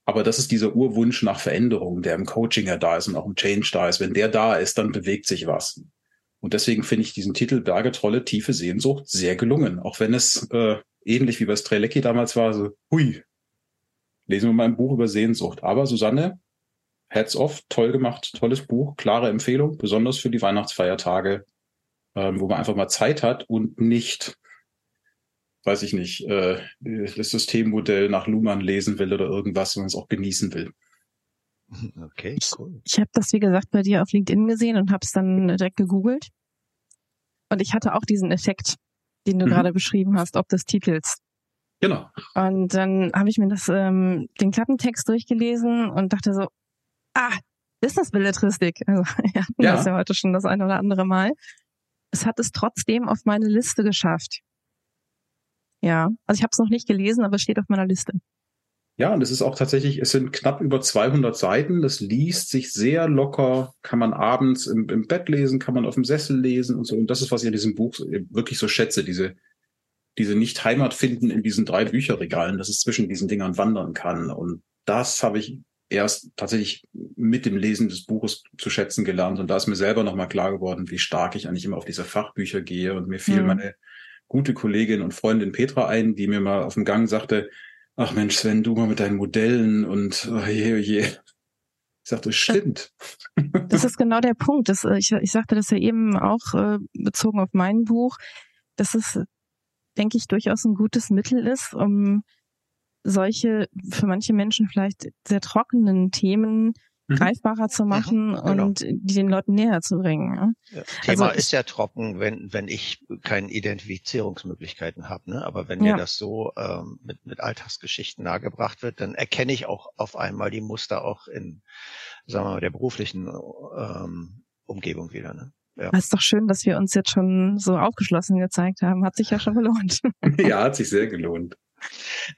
Aber das ist dieser Urwunsch nach Veränderung, der im Coaching ja da ist und auch im Change da ist. Wenn der da ist, dann bewegt sich was. Und deswegen finde ich diesen Titel Bergetrolle, tiefe Sehnsucht sehr gelungen. Auch wenn es äh, ähnlich wie bei Strelecki damals war, so, hui, lesen wir mal ein Buch über Sehnsucht. Aber Susanne, Heads off, toll gemacht, tolles Buch, klare Empfehlung, besonders für die Weihnachtsfeiertage, ähm, wo man einfach mal Zeit hat und nicht, weiß ich nicht, äh, das Systemmodell nach Luhmann lesen will oder irgendwas, sondern es auch genießen will. Okay, cool. Ich, ich habe das, wie gesagt, bei dir auf LinkedIn gesehen und habe es dann direkt gegoogelt. Und ich hatte auch diesen Effekt, den du mhm. gerade beschrieben hast, ob des Titels. Genau. Und dann habe ich mir das, ähm, den Klappentext durchgelesen und dachte so, ah, Business-Belletristik. Also wir hatten ja. das ja heute schon das eine oder andere Mal. Es hat es trotzdem auf meine Liste geschafft. Ja, also ich habe es noch nicht gelesen, aber es steht auf meiner Liste. Ja, und es ist auch tatsächlich, es sind knapp über 200 Seiten. Das liest sich sehr locker, kann man abends im, im Bett lesen, kann man auf dem Sessel lesen und so. Und das ist, was ich in diesem Buch wirklich so schätze, diese, diese nicht Heimat finden in diesen drei Bücherregalen, dass es zwischen diesen Dingern wandern kann. Und das habe ich erst tatsächlich mit dem Lesen des Buches zu schätzen gelernt. Und da ist mir selber nochmal klar geworden, wie stark ich eigentlich immer auf diese Fachbücher gehe. Und mir fiel mhm. meine gute Kollegin und Freundin Petra ein, die mir mal auf dem Gang sagte, ach Mensch, Sven, du mal mit deinen Modellen und oh je, oh je. Ich sagte, das stimmt. Das ist genau der Punkt. Das, äh, ich, ich sagte das ja eben auch äh, bezogen auf mein Buch, dass es, denke ich, durchaus ein gutes Mittel ist, um solche für manche Menschen vielleicht sehr trockenen Themen mhm. greifbarer zu machen mhm, genau. und die den Leuten näher zu bringen. Ja. Thema also, ist ja trocken, wenn, wenn ich keine Identifizierungsmöglichkeiten habe. Ne? Aber wenn ja. mir das so ähm, mit, mit Alltagsgeschichten nahegebracht wird, dann erkenne ich auch auf einmal die Muster auch in, sagen wir mal, der beruflichen ähm, Umgebung wieder. Ne? Ja. Das ist doch schön, dass wir uns jetzt schon so aufgeschlossen gezeigt haben. Hat sich ja schon gelohnt. ja, hat sich sehr gelohnt.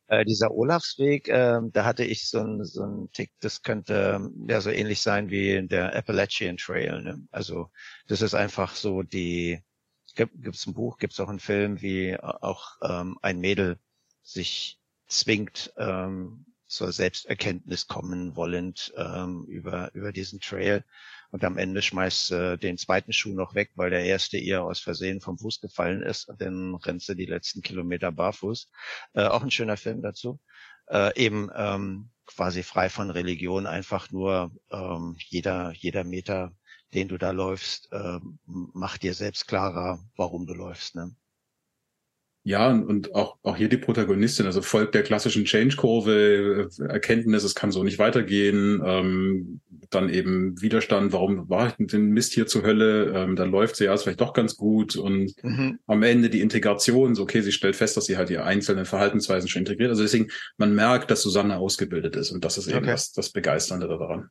Äh, dieser Olafsweg, äh, da hatte ich so ein so ein Tick, das könnte ja so ähnlich sein wie der Appalachian Trail. Ne? Also das ist einfach so die, gibt es ein Buch, gibt es auch einen Film, wie auch ähm, ein Mädel sich zwingt, ähm, zur Selbsterkenntnis kommen wollend ähm, über, über diesen Trail und am Ende schmeißt äh, den zweiten Schuh noch weg, weil der erste ihr aus Versehen vom Fuß gefallen ist dann rennt sie die letzten Kilometer barfuß. Äh, auch ein schöner Film dazu. Äh, eben ähm, quasi frei von Religion, einfach nur ähm, jeder, jeder Meter, den du da läufst, äh, macht dir selbst klarer, warum du läufst. Ne? Ja, und auch, auch hier die Protagonistin, also folgt der klassischen Change-Kurve, äh, Erkenntnis, es kann so nicht weitergehen, ähm, dann eben Widerstand, warum war ich den Mist hier zur Hölle, ähm, dann läuft sie ja ist vielleicht doch ganz gut und mhm. am Ende die Integration, so okay, sie stellt fest, dass sie halt ihre einzelnen Verhaltensweisen schon integriert. Also deswegen, man merkt, dass Susanne ausgebildet ist und das ist eben okay. das, das Begeisternde daran.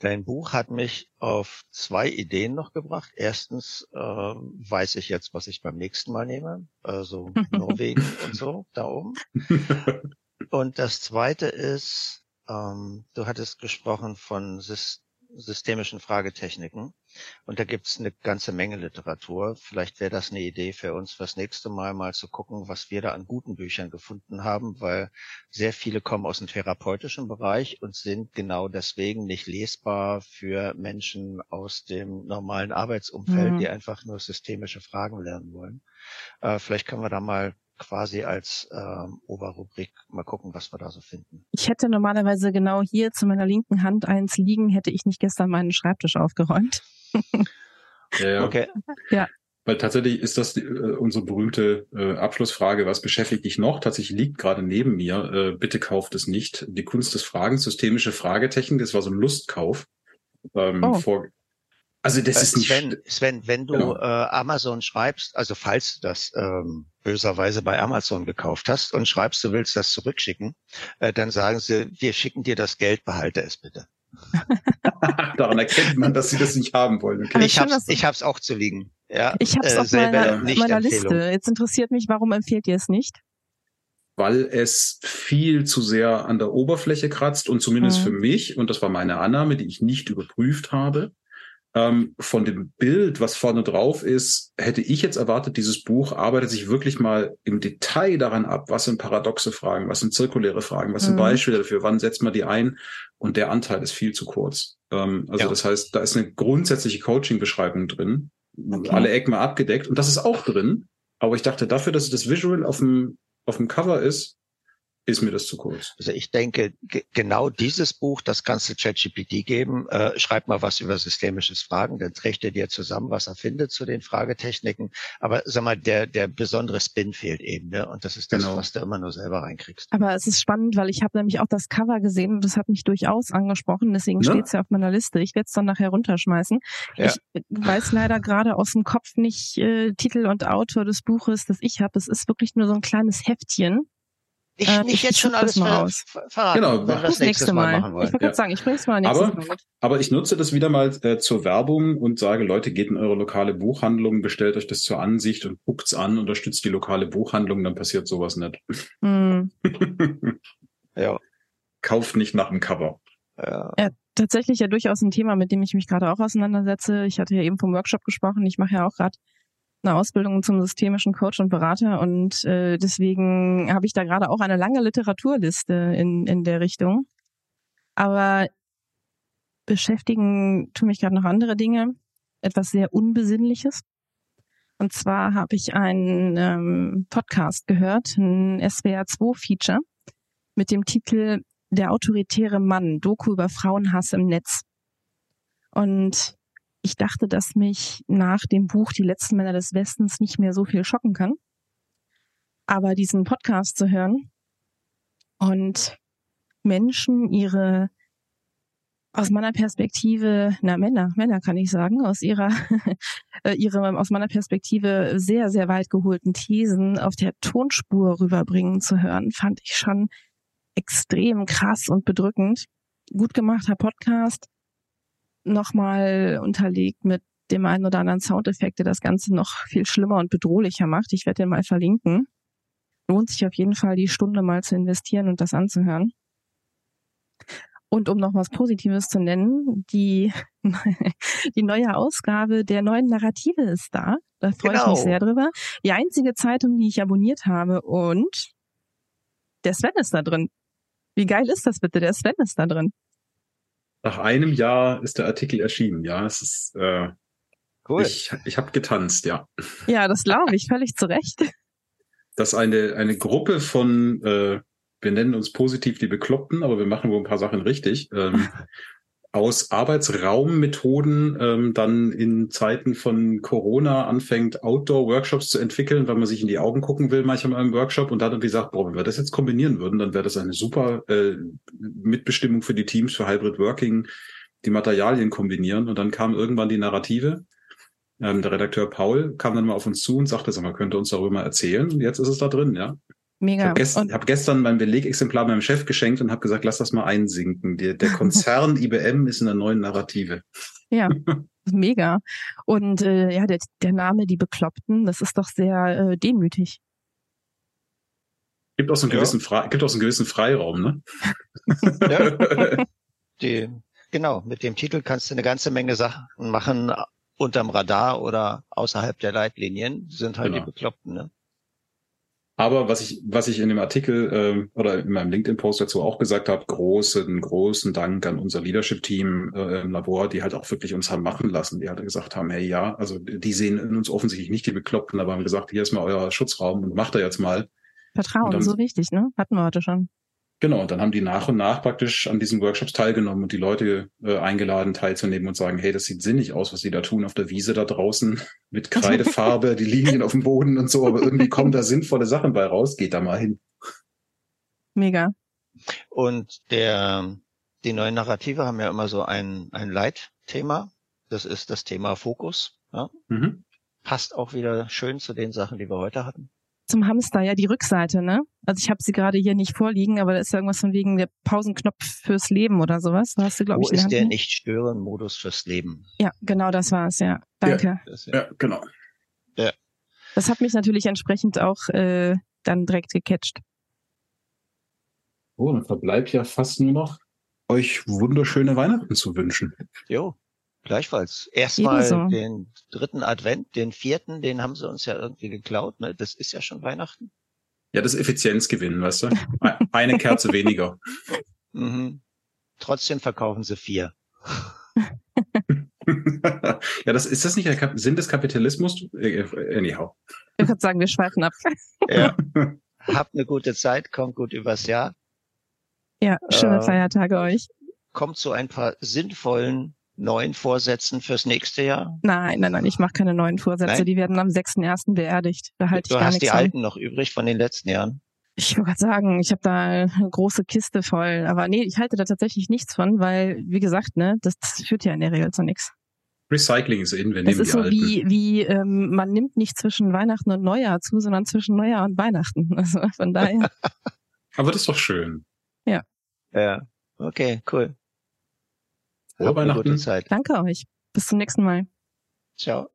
Dein Buch hat mich auf zwei Ideen noch gebracht. Erstens äh, weiß ich jetzt, was ich beim nächsten Mal nehme, also Norwegen und so da oben. Und das zweite ist, ähm, du hattest gesprochen von systemischen Fragetechniken. Und da gibt's eine ganze Menge Literatur. Vielleicht wäre das eine Idee für uns fürs nächste Mal mal zu gucken, was wir da an guten Büchern gefunden haben, weil sehr viele kommen aus dem therapeutischen Bereich und sind genau deswegen nicht lesbar für Menschen aus dem normalen Arbeitsumfeld, mhm. die einfach nur systemische Fragen lernen wollen. Äh, vielleicht können wir da mal quasi als ähm, Oberrubrik mal gucken, was wir da so finden. Ich hätte normalerweise genau hier zu meiner linken Hand eins liegen, hätte ich nicht gestern meinen Schreibtisch aufgeräumt. ja, ja. Okay. Ja. Weil tatsächlich ist das die, äh, unsere berühmte äh, Abschlussfrage, was beschäftigt dich noch? Tatsächlich liegt gerade neben mir, äh, bitte kauft es nicht. Die Kunst des Fragens, systemische Fragetechnik, das war so ein Lustkauf. Ähm, oh. vor, also das äh, ist nicht. Sven, Sven wenn du genau. äh, Amazon schreibst, also falls du das ähm, böserweise bei Amazon gekauft hast und schreibst, du willst das zurückschicken, äh, dann sagen sie, wir schicken dir das Geld, behalte es bitte. Daran erkennt man, dass sie das nicht haben wollen. Okay. Ich habe ich hab's auch zu liegen. Ja, ich habe es äh, auf meiner, meiner Liste. Jetzt interessiert mich, warum empfehlt ihr es nicht? Weil es viel zu sehr an der Oberfläche kratzt und zumindest mhm. für mich, und das war meine Annahme, die ich nicht überprüft habe, ähm, von dem Bild, was vorne drauf ist, hätte ich jetzt erwartet, dieses Buch arbeitet sich wirklich mal im Detail daran ab, was sind paradoxe Fragen, was sind zirkuläre Fragen, was sind mhm. Beispiele dafür, wann setzt man die ein und der Anteil ist viel zu kurz. Ähm, also ja. das heißt, da ist eine grundsätzliche Coaching-Beschreibung drin, okay. alle Ecken mal abgedeckt und das ist auch drin, aber ich dachte dafür, dass das Visual auf dem, auf dem Cover ist, ist mir das zu kurz. Also ich denke, genau dieses Buch, das kannst du ChatGPT geben. Äh, schreib mal was über systemisches Fragen, dann trägt er dir zusammen, was er findet zu den Fragetechniken. Aber sag mal, der, der besondere Spin fehlt eben, ne? Und das ist das, genau. was du immer nur selber reinkriegst. Aber es ist spannend, weil ich habe nämlich auch das Cover gesehen und das hat mich durchaus angesprochen. Deswegen ne? steht es ja auf meiner Liste. Ich werde es dann nachher runterschmeißen. Ja. Ich weiß leider gerade aus dem Kopf nicht äh, Titel und Autor des Buches, das ich habe. Es ist wirklich nur so ein kleines Heftchen ich, äh, ich jetzt schon alles ver verraten, genau, wenn wir das nächste Mal, machen wollen. Ich wollte ja. sagen, ich bringe es mal nächstes aber, Mal mit. Aber ich nutze das wieder mal äh, zur Werbung und sage, Leute, geht in eure lokale Buchhandlung, bestellt euch das zur Ansicht und guckt's an, unterstützt die lokale Buchhandlung, dann passiert sowas nicht. Mm. ja. Kauft nicht nach dem Cover. Ja. ja. Tatsächlich ja durchaus ein Thema, mit dem ich mich gerade auch auseinandersetze. Ich hatte ja eben vom Workshop gesprochen. Ich mache ja auch gerade eine Ausbildung zum systemischen Coach und Berater und äh, deswegen habe ich da gerade auch eine lange Literaturliste in, in der Richtung. Aber beschäftigen tun mich gerade noch andere Dinge, etwas sehr Unbesinnliches. Und zwar habe ich einen ähm, Podcast gehört, ein SWR2-Feature mit dem Titel Der autoritäre Mann, Doku über Frauenhass im Netz. Und ich dachte, dass mich nach dem Buch Die letzten Männer des Westens nicht mehr so viel schocken kann. Aber diesen Podcast zu hören und Menschen ihre aus meiner Perspektive, na Männer, Männer kann ich sagen, aus ihrer, äh, ihre, aus meiner Perspektive sehr, sehr weit geholten Thesen auf der Tonspur rüberbringen zu hören, fand ich schon extrem krass und bedrückend. Gut gemachter Podcast, nochmal unterlegt mit dem einen oder anderen Soundeffekt, der das Ganze noch viel schlimmer und bedrohlicher macht. Ich werde den mal verlinken. Lohnt sich auf jeden Fall, die Stunde mal zu investieren und das anzuhören. Und um noch was Positives zu nennen, die, die neue Ausgabe der neuen Narrative ist da. Da freue genau. ich mich genau. sehr drüber. Die einzige Zeitung, die ich abonniert habe und der Sven ist da drin. Wie geil ist das bitte? Der Sven ist da drin. Nach einem Jahr ist der Artikel erschienen, ja. Es ist äh, cool. Ich, ich habe getanzt, ja. Ja, das glaube ich, völlig zu Recht. Dass eine, eine Gruppe von, äh, wir nennen uns positiv die Bekloppten, aber wir machen wohl ein paar Sachen richtig, ähm, aus Arbeitsraummethoden ähm, dann in Zeiten von Corona anfängt, Outdoor-Workshops zu entwickeln, weil man sich in die Augen gucken will, manchmal im Workshop und dann hat gesagt, boah, wenn wir das jetzt kombinieren würden, dann wäre das eine super äh, Mitbestimmung für die Teams für Hybrid Working, die Materialien kombinieren. Und dann kam irgendwann die Narrative. Ähm, der Redakteur Paul kam dann mal auf uns zu und sagte, sag mal, könnte uns darüber mal erzählen. Und jetzt ist es da drin, ja. Mega. Ich habe gest hab gestern mein Belegexemplar meinem Chef geschenkt und habe gesagt, lass das mal einsinken. Der, der Konzern IBM ist in der neuen Narrative. Ja, mega. Und äh, ja, der, der Name Die Bekloppten, das ist doch sehr äh, demütig. Gibt auch so einen gewissen, ja. gibt auch so einen gewissen Freiraum, ne? Ja. Die, genau, mit dem Titel kannst du eine ganze Menge Sachen machen unterm Radar oder außerhalb der Leitlinien, sind halt genau. die Bekloppten, ne? Aber was ich, was ich in dem Artikel äh, oder in meinem LinkedIn-Post dazu auch gesagt habe, großen, großen Dank an unser Leadership-Team äh, im Labor, die halt auch wirklich uns haben machen lassen. Die halt gesagt haben, hey ja, also die sehen in uns offensichtlich nicht die Bekloppten, aber haben gesagt, hier ist mal euer Schutzraum und macht er jetzt mal. Vertrauen, dann, so wichtig, ne? Hatten wir heute schon. Genau, und dann haben die nach und nach praktisch an diesen Workshops teilgenommen und die Leute äh, eingeladen, teilzunehmen und sagen, hey, das sieht sinnig aus, was die da tun auf der Wiese da draußen mit Kreidefarbe, die Linien auf dem Boden und so, aber irgendwie kommen da sinnvolle Sachen bei raus, geht da mal hin. Mega. Und der, die neuen Narrative haben ja immer so ein, ein Leitthema. Das ist das Thema Fokus. Ja? Mhm. Passt auch wieder schön zu den Sachen, die wir heute hatten zum Hamster, ja, die Rückseite, ne? Also ich habe sie gerade hier nicht vorliegen, aber da ist irgendwas von wegen der Pausenknopf fürs Leben oder sowas. Da hast du, glaube ich, ist der Nicht-Stören-Modus fürs Leben? Ja, genau, das war es, ja. Danke. Ja, ja, genau. Ja. Das hat mich natürlich entsprechend auch äh, dann direkt gecatcht. Oh, dann verbleibt ja fast nur noch, euch wunderschöne Weihnachten zu wünschen. Jo. Gleichfalls. Erstmal Ebenso. den dritten Advent, den vierten, den haben sie uns ja irgendwie geklaut. Ne? Das ist ja schon Weihnachten. Ja, das Effizienzgewinn, weißt du? Eine Kerze weniger. Mhm. Trotzdem verkaufen sie vier. ja, das ist das nicht der Sinn des Kapitalismus? Äh, äh, anyhow. Ich würde sagen, wir schweifen ab. ja. Habt eine gute Zeit, kommt gut übers Jahr. Ja, schöne äh, Feiertage euch. Kommt zu ein paar sinnvollen neuen Vorsätzen fürs nächste Jahr? Nein, nein, nein, ich mache keine neuen Vorsätze. Nein? Die werden am 6.1. beerdigt. Da halte du ich gar hast die an. alten noch übrig von den letzten Jahren? Ich wollte gerade sagen, ich habe da eine große Kiste voll. Aber nee, ich halte da tatsächlich nichts von, weil, wie gesagt, ne, das, das führt ja in der Regel zu nichts. Recycling ist in, wir nehmen Es ist so alten. wie, wie ähm, man nimmt nicht zwischen Weihnachten und Neujahr zu, sondern zwischen Neujahr und Weihnachten. Also von daher. Aber das ist doch schön. Ja. Ja, okay, cool. Frohe Weihnachten. Zeit. Danke euch. Bis zum nächsten Mal. Ciao.